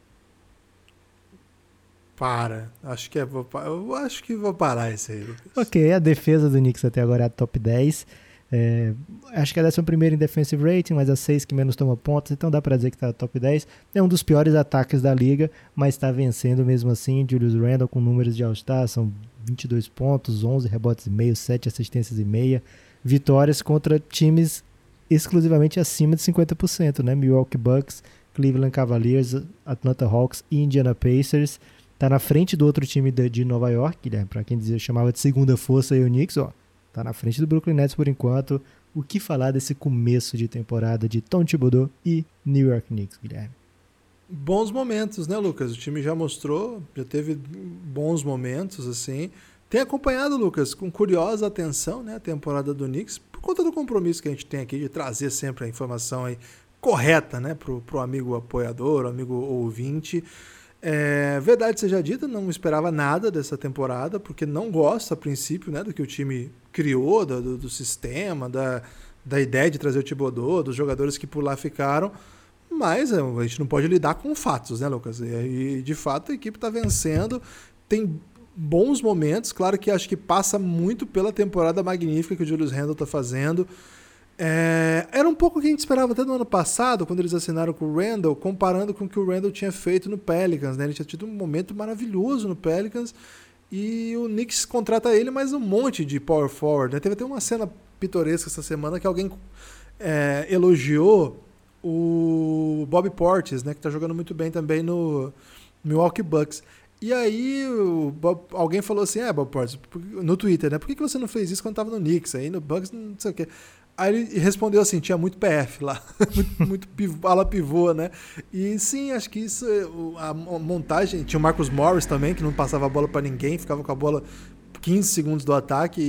Para. Acho que é, eu acho que vou parar esse aí, Lucas. Ok, a defesa do Knicks até agora é a top 10. É, acho que é a 11 em defensive rating, mas a 6 que menos toma pontos, então dá pra dizer que tá top 10. É um dos piores ataques da liga, mas está vencendo mesmo assim. Julius Randle com números de All-Star, são 22 pontos, 11 rebotes e meio, 7 assistências e meia. Vitórias contra times exclusivamente acima de 50%, né? Milwaukee Bucks, Cleveland Cavaliers, Atlanta Hawks e Indiana Pacers. Tá na frente do outro time de Nova York, né? Pra quem dizia, chamava de segunda força aí o Knicks, ó. Tá na frente do Brooklyn Nets por enquanto. O que falar desse começo de temporada de Tom Thibodeau e New York Knicks, Guilherme? Bons momentos, né, Lucas? O time já mostrou, já teve bons momentos, assim. Tem acompanhado, Lucas, com curiosa atenção, né, a temporada do Knicks, por conta do compromisso que a gente tem aqui de trazer sempre a informação aí correta, né, pro, pro amigo apoiador, amigo ouvinte. É, verdade seja dita, não esperava nada dessa temporada, porque não gosto a princípio né, do que o time criou, do, do sistema, da, da ideia de trazer o Thibodeau, dos jogadores que por lá ficaram. Mas é, a gente não pode lidar com fatos, né, Lucas? E de fato a equipe está vencendo, tem bons momentos. Claro que acho que passa muito pela temporada magnífica que o Julius Randle está fazendo. É, era um pouco o que a gente esperava até no ano passado, quando eles assinaram com o Randall, comparando com o que o Randall tinha feito no Pelicans. Né? Ele tinha tido um momento maravilhoso no Pelicans e o Knicks contrata ele mais um monte de power forward. Né? Teve até uma cena pitoresca essa semana que alguém é, elogiou o Bob Portis, né, que está jogando muito bem também no Milwaukee Bucks. E aí Bob, alguém falou assim, é, Bob Portis, no Twitter, né? Por que, que você não fez isso quando estava no Knicks? Aí no Bucks, não sei o quê. Aí ele respondeu assim, tinha muito PF lá, muito, muito pivô, ala pivô, né? E sim, acho que isso, a montagem, tinha o Marcus Morris também, que não passava a bola para ninguém, ficava com a bola 15 segundos do ataque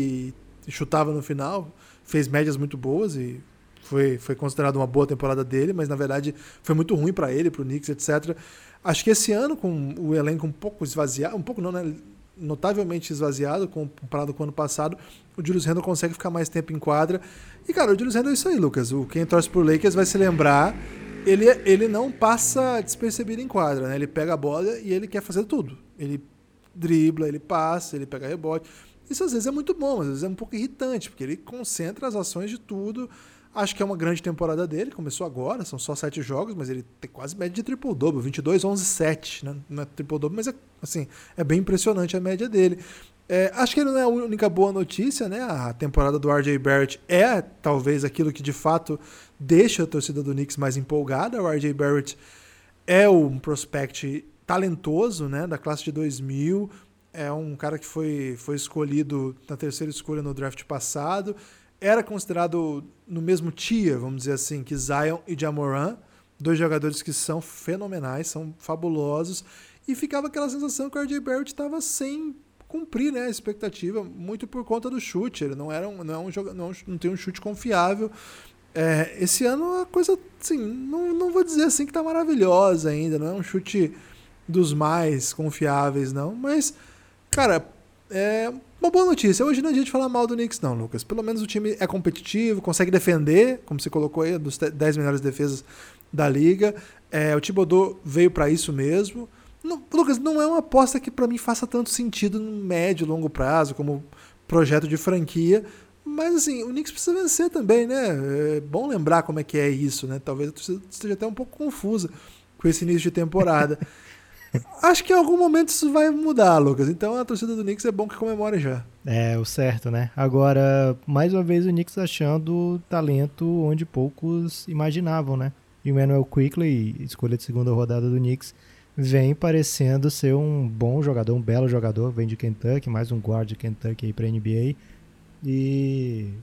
e chutava no final, fez médias muito boas e foi, foi considerado uma boa temporada dele, mas na verdade foi muito ruim para ele, para o Knicks, etc. Acho que esse ano, com o elenco um pouco esvaziado, um pouco não, né? notavelmente esvaziado comparado com o ano passado, o Julius Randle consegue ficar mais tempo em quadra. E, cara, o Julius Randle é isso aí, Lucas. O, quem torce pro Lakers vai se lembrar. Ele, ele não passa despercebido em quadra, né? Ele pega a bola e ele quer fazer tudo. Ele dribla, ele passa, ele pega rebote. Isso às vezes é muito bom, às vezes é um pouco irritante, porque ele concentra as ações de tudo. Acho que é uma grande temporada dele, começou agora, são só sete jogos, mas ele tem quase média de triple-double, 22, 11, 7, né? não é triple-double, mas é, assim, é bem impressionante a média dele. É, acho que ele não é a única boa notícia, né? A temporada do RJ Barrett é talvez aquilo que de fato deixa a torcida do Knicks mais empolgada. O RJ Barrett é um prospect talentoso, né? Da classe de 2000, é um cara que foi, foi escolhido na terceira escolha no draft passado era considerado no mesmo tier, vamos dizer assim, que Zion e Jamoran, dois jogadores que são fenomenais, são fabulosos, e ficava aquela sensação que o RJ Barrett estava sem cumprir né, a expectativa, muito por conta do chute, ele não, era um, não, é um jogador, não, não tem um chute confiável. É, esse ano a coisa, assim, não, não vou dizer assim que está maravilhosa ainda, não é um chute dos mais confiáveis, não, mas, cara, é uma boa notícia. Hoje não é dia de falar mal do Knicks, não, Lucas. Pelo menos o time é competitivo, consegue defender, como você colocou aí, dos 10 melhores defesas da liga. É, o Thibodeau veio para isso mesmo. Não, Lucas, não é uma aposta que para mim faça tanto sentido no médio e longo prazo, como projeto de franquia. Mas assim, o Knicks precisa vencer também, né? É bom lembrar como é que é isso, né? Talvez torcida esteja até um pouco confusa com esse início de temporada. Acho que em algum momento isso vai mudar, Lucas. Então a torcida do Knicks é bom que comemore já. É, o certo, né? Agora, mais uma vez o Knicks achando talento onde poucos imaginavam, né? Emmanuel Quickly, escolha de segunda rodada do Knicks, vem parecendo ser um bom jogador, um belo jogador, vem de Kentucky, mais um guard de Kentucky aí pra NBA. E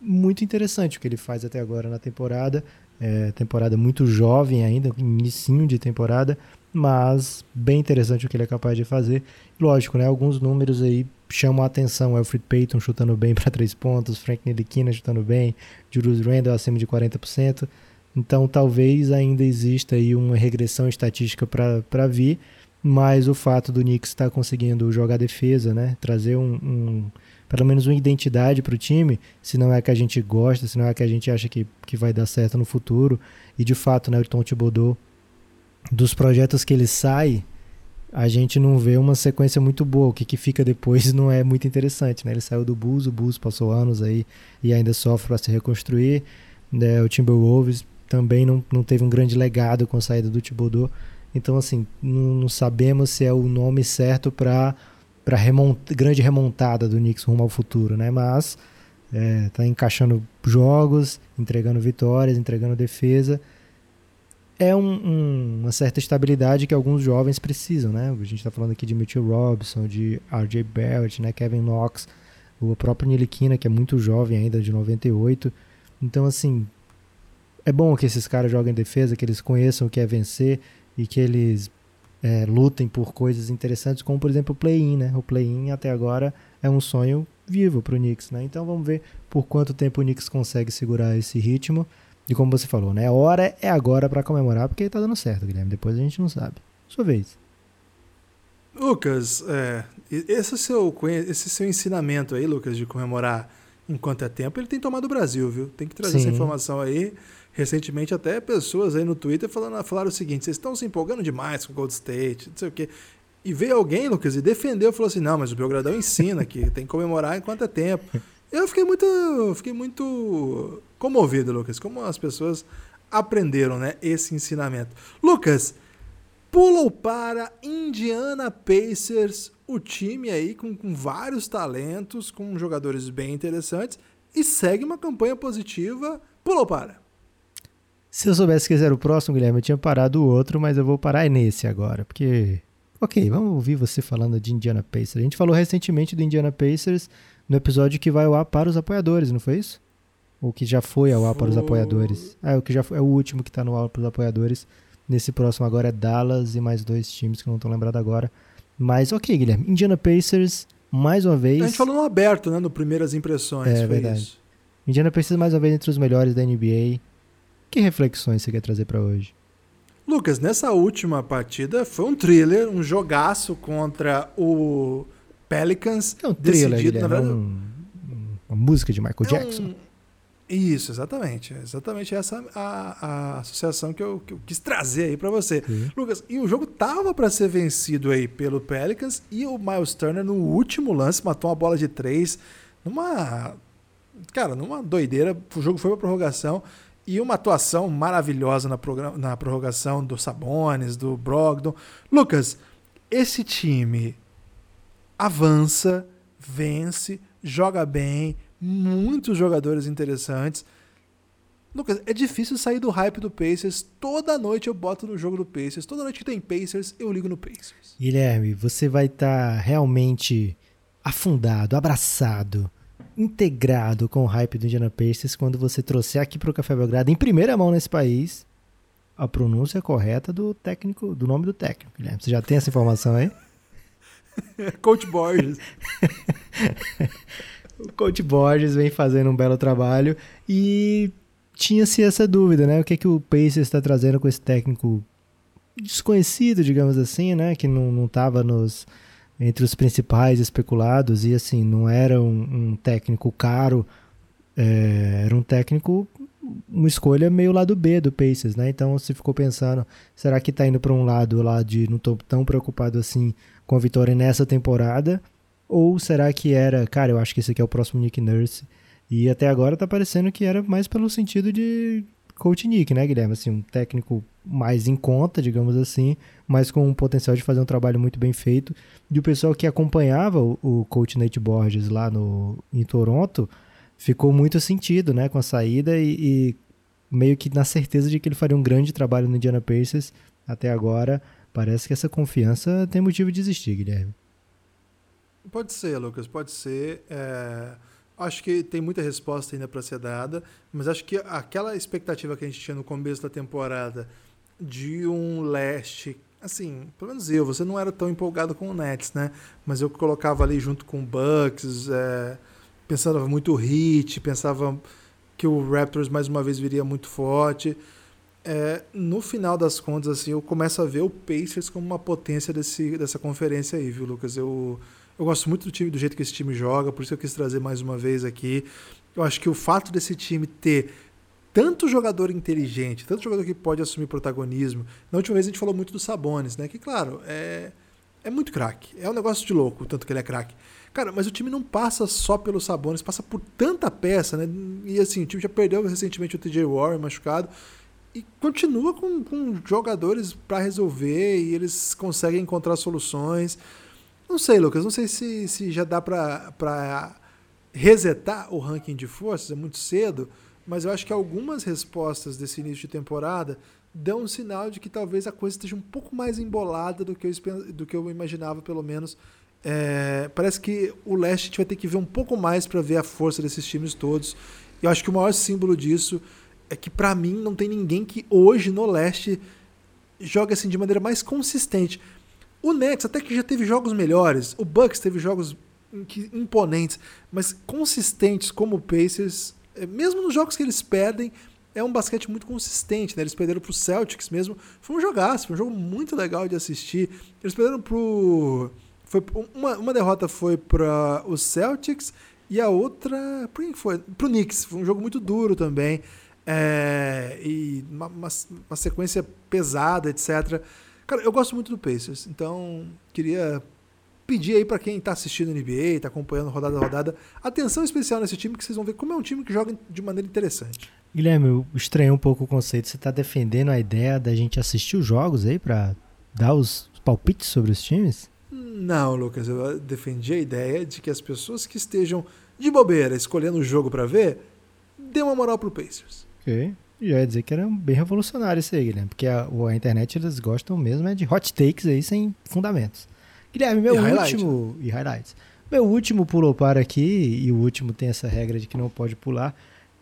muito interessante o que ele faz até agora na temporada. É, temporada muito jovem ainda, início de temporada, mas bem interessante o que ele é capaz de fazer. Lógico, né? Alguns números aí chamam a atenção. Alfred Payton chutando bem para três pontos, Frank Ntilikina chutando bem, Julius Randle acima de 40%. Então talvez ainda exista aí uma regressão estatística para vir, mas o fato do Knicks estar tá conseguindo jogar defesa, né? Trazer um, um pelo menos uma identidade para o time, se não é que a gente gosta, se não é que a gente acha que, que vai dar certo no futuro. E de fato, né, o Tom Thibodeau dos projetos que ele sai, a gente não vê uma sequência muito boa. O que, que fica depois não é muito interessante, né? Ele saiu do Bulls, o Bulls passou anos aí e ainda sofre para se reconstruir. Né? O Timberwolves também não, não teve um grande legado com a saída do Thibodeau. Então, assim, não, não sabemos se é o nome certo para para remont, grande remontada do Knicks rumo ao futuro, né? Mas é, tá encaixando jogos, entregando vitórias, entregando defesa é um, um, uma certa estabilidade que alguns jovens precisam, né? A gente está falando aqui de Mitchell Robinson, de R.J. Barrett, né? Kevin Knox, o próprio Nilikina, que é muito jovem ainda, de 98. Então, assim, é bom que esses caras joguem defesa, que eles conheçam o que é vencer e que eles é, lutem por coisas interessantes, como, por exemplo, o play-in, né? O play-in, até agora, é um sonho vivo para o Knicks, né? Então, vamos ver por quanto tempo o Knicks consegue segurar esse ritmo. E como você falou, né? A hora é agora para comemorar, porque tá dando certo, Guilherme. Depois a gente não sabe. Sua vez. Lucas, é, esse, seu, esse seu ensinamento aí, Lucas, de comemorar enquanto é tempo, ele tem tomado o Brasil, viu? Tem que trazer Sim. essa informação aí. Recentemente, até pessoas aí no Twitter falando, falaram o seguinte: vocês estão se empolgando demais com o Gold State, não sei o quê. E veio alguém, Lucas, e defendeu, falou assim: não, mas o Belgradão ensina que tem que comemorar enquanto é tempo. Eu fiquei muito, fiquei muito comovido, Lucas, como as pessoas aprenderam, né, esse ensinamento. Lucas, pulam para Indiana Pacers, o time aí com, com vários talentos, com jogadores bem interessantes e segue uma campanha positiva. Pulou para. Se eu soubesse que esse era o próximo, Guilherme, eu tinha parado o outro, mas eu vou parar nesse agora, porque Ok, vamos ouvir você falando de Indiana Pacers. A gente falou recentemente do Indiana Pacers no episódio que vai ao ar para os apoiadores, não foi isso? Ou que já foi ao ar para os apoiadores? Ah, é, o que já foi, é o último que está no ar para os apoiadores. Nesse próximo agora é Dallas e mais dois times que não estou lembrado agora. Mas ok, Guilherme. Indiana Pacers, mais uma vez. A gente falou no aberto, né? No Primeiras Impressões. É verdade. Isso. Indiana Pacers, mais uma vez, entre os melhores da NBA. Que reflexões você quer trazer para hoje? Lucas, nessa última partida foi um thriller, um jogaço contra o Pelicans. É um thriller, decidido, na verdade, um, uma música de Michael é Jackson. Um... Isso, exatamente. Exatamente essa a, a associação que eu, que eu quis trazer aí para você. Sim. Lucas, e o jogo tava para ser vencido aí pelo Pelicans e o Miles Turner no último lance matou uma bola de três numa cara, numa doideira. O jogo foi para prorrogação. E uma atuação maravilhosa na, na prorrogação do Sabones, do Brogdon. Lucas, esse time avança, vence, joga bem, muitos jogadores interessantes. Lucas, é difícil sair do hype do Pacers. Toda noite eu boto no jogo do Pacers. Toda noite que tem Pacers, eu ligo no Pacers. Guilherme, você vai estar tá realmente afundado, abraçado integrado com o hype do Indiana Pacers quando você trouxer aqui para o Café Belgrado, em primeira mão nesse país, a pronúncia correta do técnico, do nome do técnico. Guilherme, você já tem essa informação aí? Coach Borges. o Coach Borges vem fazendo um belo trabalho e tinha-se essa dúvida, né? O que, é que o Pacers está trazendo com esse técnico desconhecido, digamos assim, né? Que não estava nos entre os principais especulados e assim não era um, um técnico caro é, era um técnico uma escolha meio lado B do Pacers, né? Então se ficou pensando, será que tá indo para um lado lá de não tô tão preocupado assim com a vitória nessa temporada? Ou será que era, cara, eu acho que esse aqui é o próximo Nick Nurse? E até agora tá parecendo que era mais pelo sentido de coach Nick, né, Guilherme? Assim, um técnico mais em conta, digamos assim, mas com um potencial de fazer um trabalho muito bem feito. E o pessoal que acompanhava o, o coach Nate Borges lá no, em Toronto ficou muito sentido né, com a saída e, e meio que na certeza de que ele faria um grande trabalho no Indiana Pacers. Até agora, parece que essa confiança tem motivo de existir, Guilherme. Pode ser, Lucas, pode ser. É... Acho que tem muita resposta ainda para ser dada, mas acho que aquela expectativa que a gente tinha no começo da temporada de um leste. Assim, pelo menos eu, você não era tão empolgado com o Nets, né? Mas eu colocava ali junto com o Bucks, é, pensava muito o Heat, pensava que o Raptors mais uma vez viria muito forte. É, no final das contas, assim, eu começo a ver o Pacers como uma potência desse, dessa conferência aí, viu, Lucas? Eu, eu gosto muito do time, do jeito que esse time joga, por isso eu quis trazer mais uma vez aqui. Eu acho que o fato desse time ter tanto jogador inteligente, tanto jogador que pode assumir protagonismo. Na última vez a gente falou muito do Sabonis, né? Que, claro, é, é muito craque. É um negócio de louco, tanto que ele é craque. Cara, mas o time não passa só pelos Sabonis, passa por tanta peça, né? E assim, o time já perdeu recentemente o TJ Warren machucado e continua com, com jogadores para resolver e eles conseguem encontrar soluções. Não sei, Lucas, não sei se, se já dá para resetar o ranking de forças, é muito cedo mas eu acho que algumas respostas desse início de temporada dão um sinal de que talvez a coisa esteja um pouco mais embolada do que eu, do que eu imaginava, pelo menos. É, parece que o leste a gente vai ter que ver um pouco mais para ver a força desses times todos. E eu acho que o maior símbolo disso é que, para mim, não tem ninguém que hoje no leste joga assim de maneira mais consistente. O Nets até que já teve jogos melhores, o Bucks teve jogos imponentes, mas consistentes como o Pacers é, mesmo nos jogos que eles perdem, é um basquete muito consistente, né? Eles perderam pro Celtics mesmo. Foi um jogaço, foi um jogo muito legal de assistir. Eles perderam pro. Foi, uma, uma derrota foi para os Celtics e a outra. Quem foi? Pro Knicks. Foi um jogo muito duro também. É, e uma, uma, uma sequência pesada, etc. Cara, eu gosto muito do Pacers, então queria pedir aí para quem está assistindo NBA, está acompanhando rodada a rodada, atenção especial nesse time que vocês vão ver como é um time que joga de maneira interessante. Guilherme, eu estranhei um pouco o conceito. Você está defendendo a ideia da gente assistir os jogos aí para dar os palpites sobre os times? Não, Lucas, eu defendi a ideia de que as pessoas que estejam de bobeira escolhendo o jogo para ver, dê uma moral pro Pacers. Ok. Eu ia dizer que era bem revolucionário isso aí, Guilherme, porque a, a internet eles gostam mesmo é de hot takes aí sem fundamentos. Guilherme, meu e último. Highlight. E highlights. Meu último pulou para aqui, e o último tem essa regra de que não pode pular.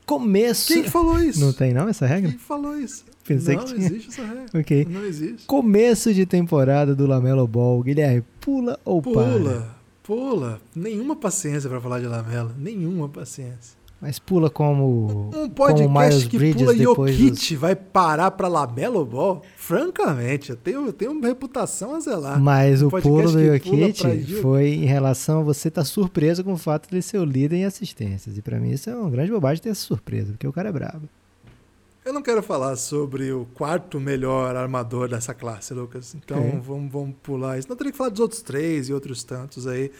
Começo. Quem falou isso? Não tem, não, essa regra? Quem falou isso? Pensei não, que tinha. existe essa regra. Ok. Não existe. Começo de temporada do Lamelo Ball. Guilherme, pula ou pula, para? Pula, pula. Nenhuma paciência para falar de Lamelo. Nenhuma paciência. Mas pula como. Um podcast como que Bridges pula Jokic dos... vai parar pra Lamelo Ball? Francamente, eu tenho, eu tenho uma reputação a zelar. Mas um o pulo do Jokic foi em relação a você estar tá surpreso com o fato de ser o líder em assistências. E para mim isso é uma grande bobagem ter essa surpresa, porque o cara é brabo. Eu não quero falar sobre o quarto melhor armador dessa classe, Lucas. Então vamos, vamos pular isso. Não teria que falar dos outros três e outros tantos aí.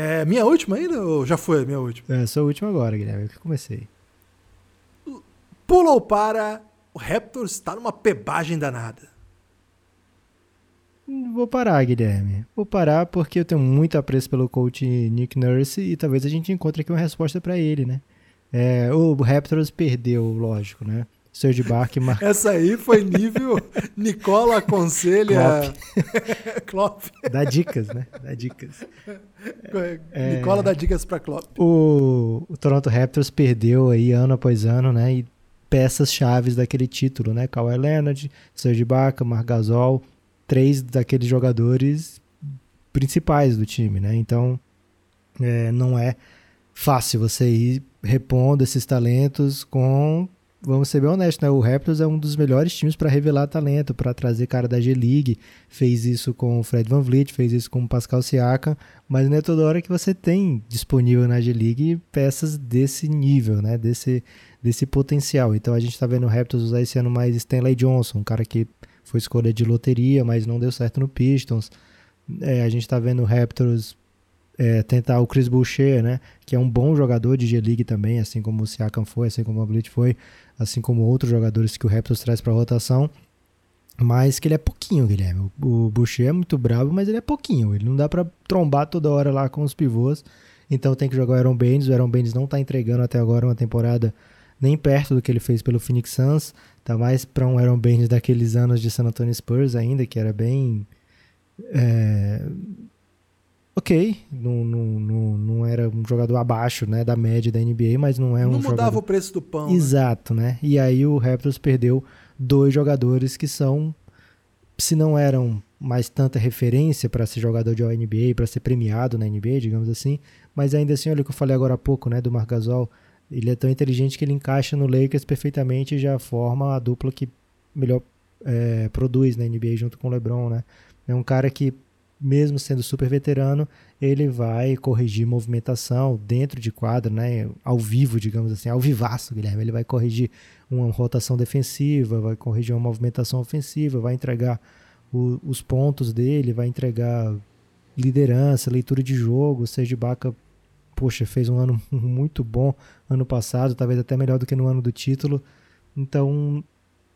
É minha última ainda ou já foi a minha última? É, sua última agora, Guilherme, eu que comecei. Pula ou para, o Raptors está numa pebagem danada. Vou parar, Guilherme. Vou parar porque eu tenho muito apreço pelo coach Nick Nurse e talvez a gente encontre aqui uma resposta para ele, né? É, o Raptors perdeu, lógico, né? Serge Barkman. Essa aí foi nível Nicola aconselha Klopp. dá dicas, né? Dá dicas. É, Nicola dá dicas para Klopp. O, o, Toronto Raptors perdeu aí ano após ano, né? E peças chaves daquele título, né? Kawhi Leonard, Serge Ibaka, Marc Gasol, três daqueles jogadores principais do time, né? Então, é, não é fácil você ir repondo esses talentos com vamos ser bem honestos, né? O Raptors é um dos melhores times para revelar talento, para trazer cara da G-League. Fez isso com o Fred Van Vliet, fez isso com o Pascal Siakam, mas não é toda hora que você tem disponível na G-League peças desse nível, né? Desse, desse potencial. Então a gente está vendo o Raptors usar esse ano mais Stanley Johnson, um cara que foi escolha de loteria, mas não deu certo no Pistons. É, a gente está vendo o Raptors é, tentar o Chris Boucher, né, que é um bom jogador de G-League também, assim como o Siakam foi, assim como o Blit foi, assim como outros jogadores que o Raptors traz para rotação, mas que ele é pouquinho, Guilherme. O, Boucher é muito bravo, mas ele é pouquinho, ele não dá para trombar toda hora lá com os pivôs, então tem que jogar o Aaron Baines, o Aaron Baines não está entregando até agora uma temporada nem perto do que ele fez pelo Phoenix Suns, tá mais para um Aaron Baines daqueles anos de San Antonio Spurs ainda, que era bem... É, ok, não, não, não, não, era um jogador abaixo né, da média da NBA, mas não é um Não mudava jogador... o preço do pão. Né? Exato, né? né? E aí o Raptors perdeu dois jogadores que são, se não eram mais tanta referência para ser jogador de NBA, para ser premiado na NBA, digamos assim, mas ainda assim, olha o que eu falei agora há pouco, né, do Marc Gasol, ele é tão inteligente que ele encaixa no Lakers perfeitamente e já forma a dupla que melhor é, produz na NBA junto com o LeBron, né? É um cara que mesmo sendo super veterano, ele vai corrigir movimentação dentro de quadra, né, ao vivo, digamos assim, ao vivaço, Guilherme. Ele vai corrigir uma rotação defensiva, vai corrigir uma movimentação ofensiva, vai entregar o, os pontos dele, vai entregar liderança, leitura de jogo. O Serge Baca, poxa, fez um ano muito bom ano passado, talvez até melhor do que no ano do título. Então,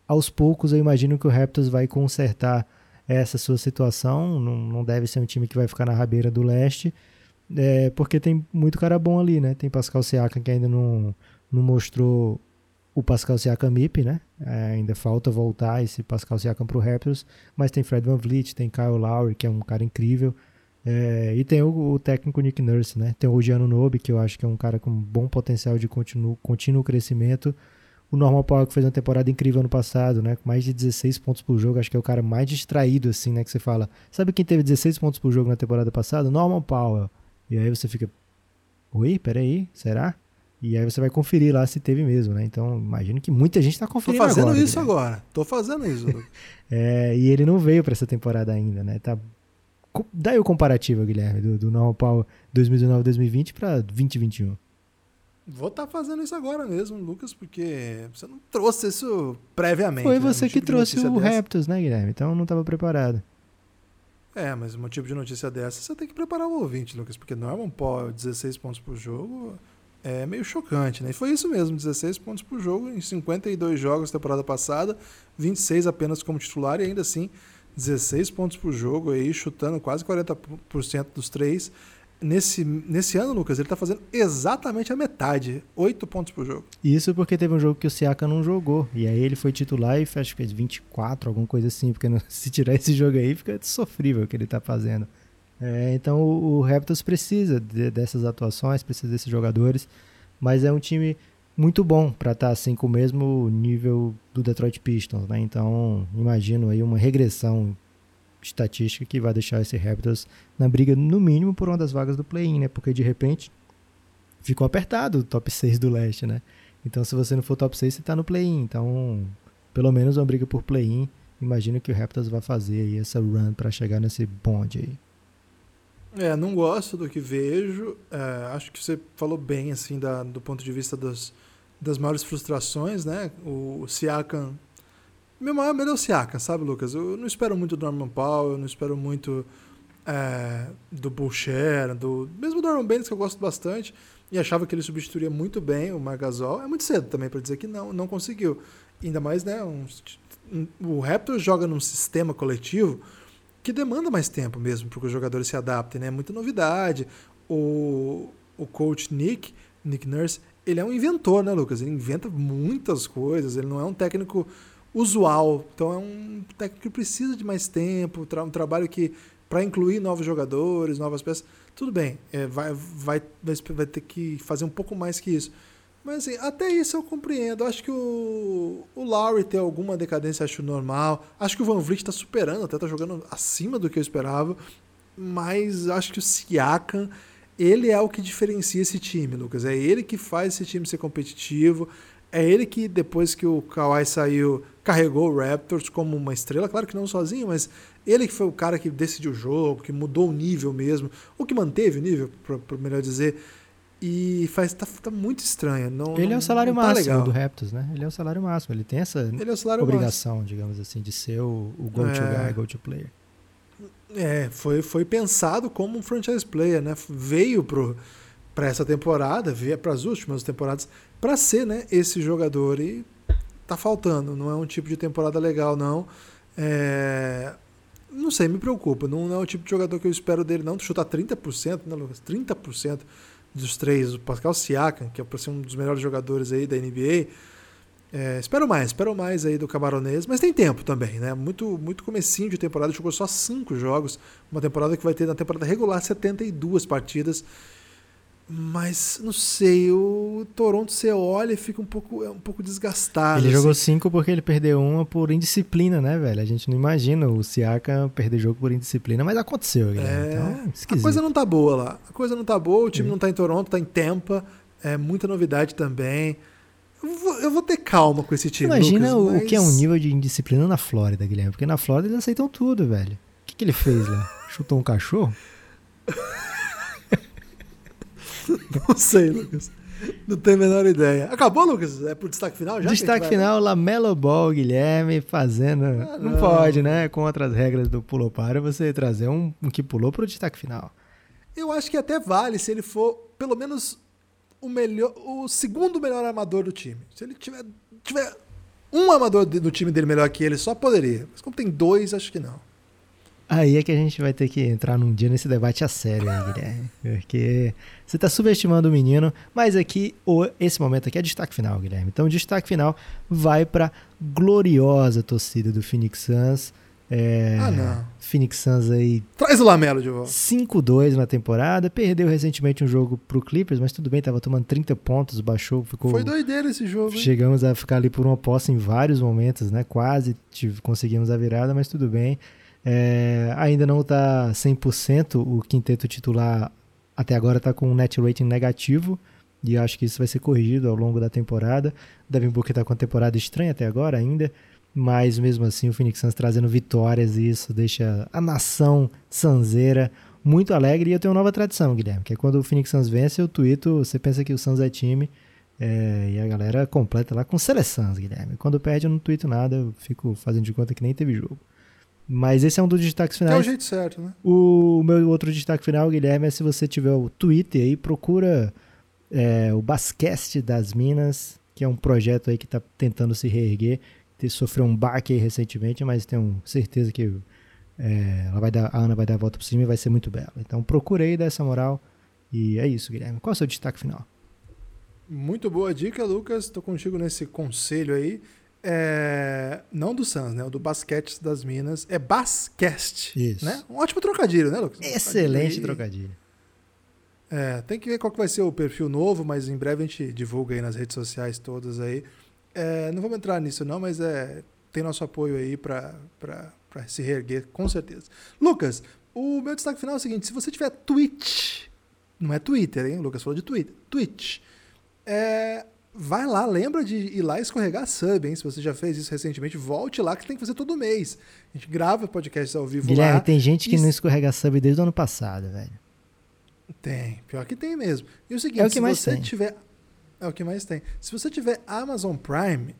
aos poucos, eu imagino que o Raptors vai consertar essa sua situação. Não, não deve ser um time que vai ficar na rabeira do leste, é, porque tem muito cara bom ali, né? Tem Pascal Siakam que ainda não, não mostrou o Pascal Siakam MIP, né? É, ainda falta voltar esse Pascal Siakam para o Raptors, mas tem Fred Van Vliet, tem Kyle Lowry, que é um cara incrível, é, e tem o, o, técnico Nick Nurse, né? Tem o Gianno Nobe, que eu acho que é um cara com bom potencial de contínuo, contínuo crescimento, o Norman Powell, que fez uma temporada incrível ano passado, né? Com mais de 16 pontos por jogo. Acho que é o cara mais distraído, assim, né? Que você fala. Sabe quem teve 16 pontos por jogo na temporada passada? Norman Powell. E aí você fica. Oi, peraí, será? E aí você vai conferir lá se teve mesmo, né? Então, imagino que muita gente está conferindo agora. Tô fazendo agora, isso agora. Tô fazendo isso. é, e ele não veio para essa temporada ainda, né? Tá... Daí o comparativo, Guilherme, do, do Normal Power 2019-2020 para 2021. Vou estar tá fazendo isso agora mesmo, Lucas, porque você não trouxe isso previamente. Foi né? você né? que tipo trouxe o dessa. Raptors, né, Guilherme? Então não estava preparado. É, mas um tipo de notícia dessa você tem que preparar o ouvinte, Lucas, porque Norman Paul 16 pontos por jogo é meio chocante, né? E foi isso mesmo, 16 pontos por jogo em 52 jogos temporada passada, 26 apenas como titular e ainda assim 16 pontos por jogo aí, chutando quase 40% dos três. Nesse, nesse ano, Lucas, ele está fazendo exatamente a metade, 8 pontos por jogo. Isso porque teve um jogo que o Siaka não jogou. E aí ele foi titular e acho que fez 24, alguma coisa assim. Porque se tirar esse jogo aí, fica sofrível o que ele está fazendo. É, então o, o Raptors precisa de, dessas atuações, precisa desses jogadores. Mas é um time muito bom para estar tá, assim com o mesmo nível do Detroit Pistons, né? Então imagino aí uma regressão estatística que vai deixar esse Raptors na briga, no mínimo, por uma das vagas do play-in, né? Porque de repente ficou apertado o top 6 do leste, né? Então, se você não for top 6, você tá no play-in. Então, pelo menos uma briga por play-in. Imagino que o Raptors vai fazer aí essa run para chegar nesse bonde aí. É, não gosto do que vejo. É, acho que você falou bem, assim, da, do ponto de vista das, das maiores frustrações, né? O Siakam meu maior medo é o Siaka, sabe, Lucas? Eu não espero muito do Norman Powell, eu não espero muito é, do Boucher, do mesmo do Aaron Baines, que eu gosto bastante, e achava que ele substituiria muito bem o Margasol. É muito cedo também para dizer que não, não conseguiu. Ainda mais, né, um, um, o Raptors joga num sistema coletivo que demanda mais tempo mesmo para que os jogadores se adaptem, né? Muita novidade. O, o coach Nick, Nick Nurse, ele é um inventor, né, Lucas? Ele inventa muitas coisas, ele não é um técnico usual. Então é um técnico que precisa de mais tempo, um trabalho que para incluir novos jogadores, novas peças, tudo bem, é, vai, vai, vai ter que fazer um pouco mais que isso. Mas assim, até isso eu compreendo. Acho que o, o Lowry tem alguma decadência, acho normal. Acho que o Van Vliet está superando, até está jogando acima do que eu esperava. Mas acho que o Siakam, ele é o que diferencia esse time, Lucas. É ele que faz esse time ser competitivo. É ele que, depois que o Kawhi saiu, carregou o Raptors como uma estrela. Claro que não sozinho, mas ele que foi o cara que decidiu o jogo, que mudou o nível mesmo, ou que manteve o nível, por melhor dizer. E faz tá, tá muito estranho. Não, ele é o salário tá máximo do Raptors, né? Ele é o salário máximo. Ele tem essa é obrigação, máximo. digamos assim, de ser o, o go-to é... guy, go-to player. É, foi, foi pensado como um franchise player, né? Veio pro para essa temporada, para as últimas temporadas, para ser né, esse jogador. E tá faltando, não é um tipo de temporada legal, não. É... Não sei, me preocupa. Não é o tipo de jogador que eu espero dele, não. Chutar 30%, né, Lucas? 30% dos três. O Pascal Siakam, que é para ser um dos melhores jogadores aí da NBA. É, espero mais, espero mais aí do Camaronês, mas tem tempo também, né? Muito, muito comecinho de temporada, jogou só cinco jogos, uma temporada que vai ter na temporada regular 72 partidas. Mas, não sei, o Toronto você olha e fica um pouco, é um pouco desgastado. Ele assim. jogou cinco porque ele perdeu uma por indisciplina, né, velho? A gente não imagina o Siaka perder jogo por indisciplina, mas aconteceu, Guilherme. É, então, a coisa não tá boa lá. A coisa não tá boa, o time não tá em Toronto, tá em Tampa. É muita novidade também. Eu vou, eu vou ter calma com esse time. Imagina Lucas, o, mas... que é um nível de indisciplina na Flórida, Guilherme. Porque na Flórida eles aceitam tudo, velho. O que, que ele fez lá? Chutou um cachorro? Não sei, Lucas. Não tenho a menor ideia. Acabou, Lucas? É pro destaque final já? Destaque final, Lamelo Ball, Guilherme, fazendo. Ah, não. não. pode, né? Contra as regras do pulou para você trazer um, um que pulou pro destaque final. Eu acho que até vale se ele for pelo menos o melhor, o segundo melhor armador do time. Se ele tiver, tiver um armador do time dele melhor que ele, só poderia. Mas como tem dois, acho que não. Aí é que a gente vai ter que entrar num dia nesse debate a sério aí, Guilherme. Porque você está subestimando o menino, mas aqui, esse momento aqui é destaque final, Guilherme. Então, destaque final vai para gloriosa torcida do Phoenix Suns. É, ah, não. Phoenix Suns aí. Traz o Lamelo de volta. 5-2 na temporada. Perdeu recentemente um jogo pro Clippers, mas tudo bem, tava tomando 30 pontos, baixou, ficou. Foi doideira esse jogo. Hein? Chegamos a ficar ali por uma posse em vários momentos, né? Quase tive, conseguimos a virada, mas tudo bem. É, ainda não está 100%, o quinteto titular até agora está com um net rating negativo, E acho que isso vai ser corrigido ao longo da temporada. Devin Booker está com uma temporada estranha até agora ainda, mas mesmo assim o Phoenix Suns trazendo vitórias e isso deixa a nação sanzeira muito alegre. E eu tenho uma nova tradição, Guilherme, que é quando o Phoenix Suns vence, eu tuito, você pensa que o Suns é time, é, e a galera completa lá com seleções, Guilherme. Quando perde eu não tuito nada, eu fico fazendo de conta que nem teve jogo. Mas esse é um dos destaques finais. É o jeito certo, né? O meu outro destaque final, Guilherme, é se você tiver o Twitter aí, procura é, o Basquete das Minas, que é um projeto aí que está tentando se reerguer. Sofreu um baque aí recentemente, mas tenho certeza que é, ela vai dar, a Ana vai dar a volta por cima e vai ser muito bela. Então procurei dar essa moral. E é isso, Guilherme. Qual é o seu destaque final? Muito boa dica, Lucas. Estou contigo nesse conselho aí. É, não do Suns, né? O do Basquete das Minas. É Bascast. Isso. Né? Um ótimo trocadilho, né, Lucas? Excelente trocadilho. É, tem que ver qual que vai ser o perfil novo, mas em breve a gente divulga aí nas redes sociais todas aí. É, não vamos entrar nisso não, mas é, tem nosso apoio aí para se reerguer, com certeza. Lucas, o meu destaque final é o seguinte, se você tiver Twitch, não é Twitter, hein? O Lucas falou de Twitter. Twitch. É, vai lá, lembra de ir lá escorregar sub, hein? Se você já fez isso recentemente, volte lá que tem que fazer todo mês. A gente grava podcasts ao vivo Guilherme, lá. tem gente que e... não escorrega sub desde o ano passado, velho. Tem, pior que tem mesmo. E o seguinte, é o que se mais você tem. tiver é o que mais tem. Se você tiver Amazon Prime,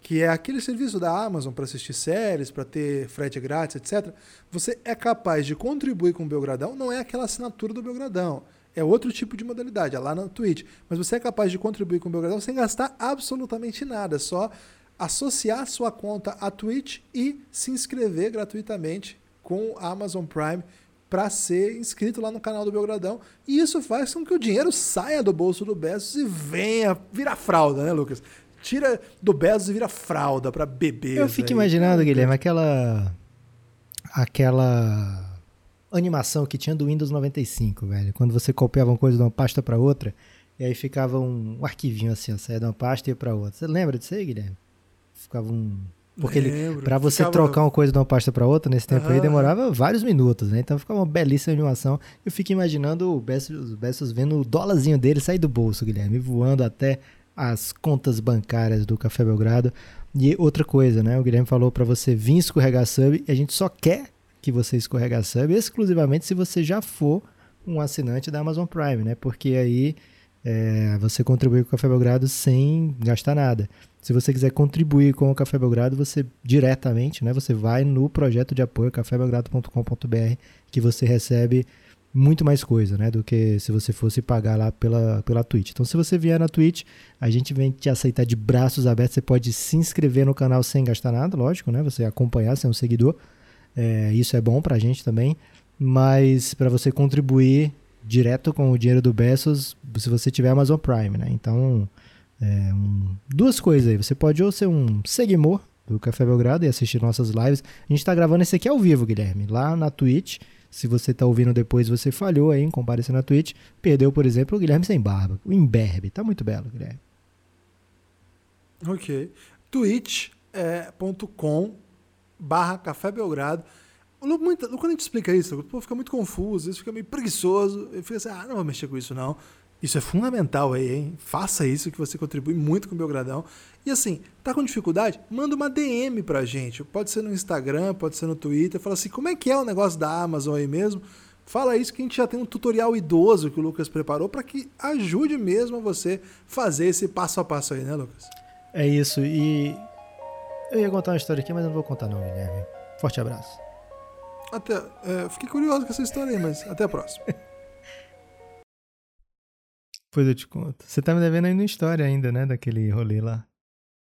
que é aquele serviço da Amazon para assistir séries, para ter frete grátis, etc., você é capaz de contribuir com o Belgradão, não é aquela assinatura do Belgradão é outro tipo de modalidade, é lá na Twitch. Mas você é capaz de contribuir com o Belgradão sem gastar absolutamente nada, é só associar sua conta à Twitch e se inscrever gratuitamente com a Amazon Prime para ser inscrito lá no canal do Belgradão. E isso faz com que o dinheiro saia do bolso do Bezos e venha virar fralda, né, Lucas? Tira do Bezos e vira fralda para beber. Eu fico aí. imaginando, Guilherme, aquela aquela animação que tinha do Windows 95, velho. Quando você copiava uma coisa de uma pasta para outra, e aí ficava um, um arquivinho assim, ó, saia de uma pasta e ia pra outra. Você lembra disso aí, Guilherme? Ficava um. Porque ele, pra você ficava... trocar uma coisa de uma pasta para outra, nesse tempo uhum. aí, demorava vários minutos, né? Então ficava uma belíssima animação. Eu fico imaginando o Bessos, Bessos vendo o dólarzinho dele sair do bolso, Guilherme, voando até as contas bancárias do Café Belgrado. E outra coisa, né? O Guilherme falou para você vir escorregar sub e a gente só quer que você escorrega sub exclusivamente se você já for um assinante da Amazon Prime, né? Porque aí é, você contribui com o Café Belgrado sem gastar nada. Se você quiser contribuir com o Café Belgrado, você diretamente, né? Você vai no projeto de apoio cafébelgrado.com.br que você recebe muito mais coisa, né? Do que se você fosse pagar lá pela, pela Twitch. Então, se você vier na Twitch, a gente vem te aceitar de braços abertos. Você pode se inscrever no canal sem gastar nada, lógico, né? Você acompanhar, ser um seguidor. É, isso é bom para a gente também, mas para você contribuir direto com o dinheiro do Bessos, se você tiver Amazon Prime, né? Então, é, um, duas coisas aí. Você pode ou ser um seguidor do Café Belgrado e assistir nossas lives. A gente está gravando esse aqui ao vivo, Guilherme, lá na Twitch. Se você está ouvindo depois, você falhou aí em comparecer na Twitch. Perdeu, por exemplo, o Guilherme Sem Barba, o Imberbe. Tá muito belo, Guilherme. Ok. twitch.com é, barra Café Belgrado. Quando a gente explica isso, o povo fica muito confuso, isso fica meio preguiçoso, e fica assim, ah, não vou mexer com isso não. Isso é fundamental aí, hein? Faça isso que você contribui muito com o Belgradão. E assim, tá com dificuldade? Manda uma DM pra gente. Pode ser no Instagram, pode ser no Twitter. Fala assim, como é que é o negócio da Amazon aí mesmo? Fala isso que a gente já tem um tutorial idoso que o Lucas preparou para que ajude mesmo você fazer esse passo a passo aí, né, Lucas? É isso. E eu ia contar uma história aqui, mas eu não vou contar não, Guilherme. Forte abraço. Até, é, fiquei curioso com essa história aí, mas até a próxima. Depois eu te conto. Você tá me devendo aí uma história ainda, né? Daquele rolê lá.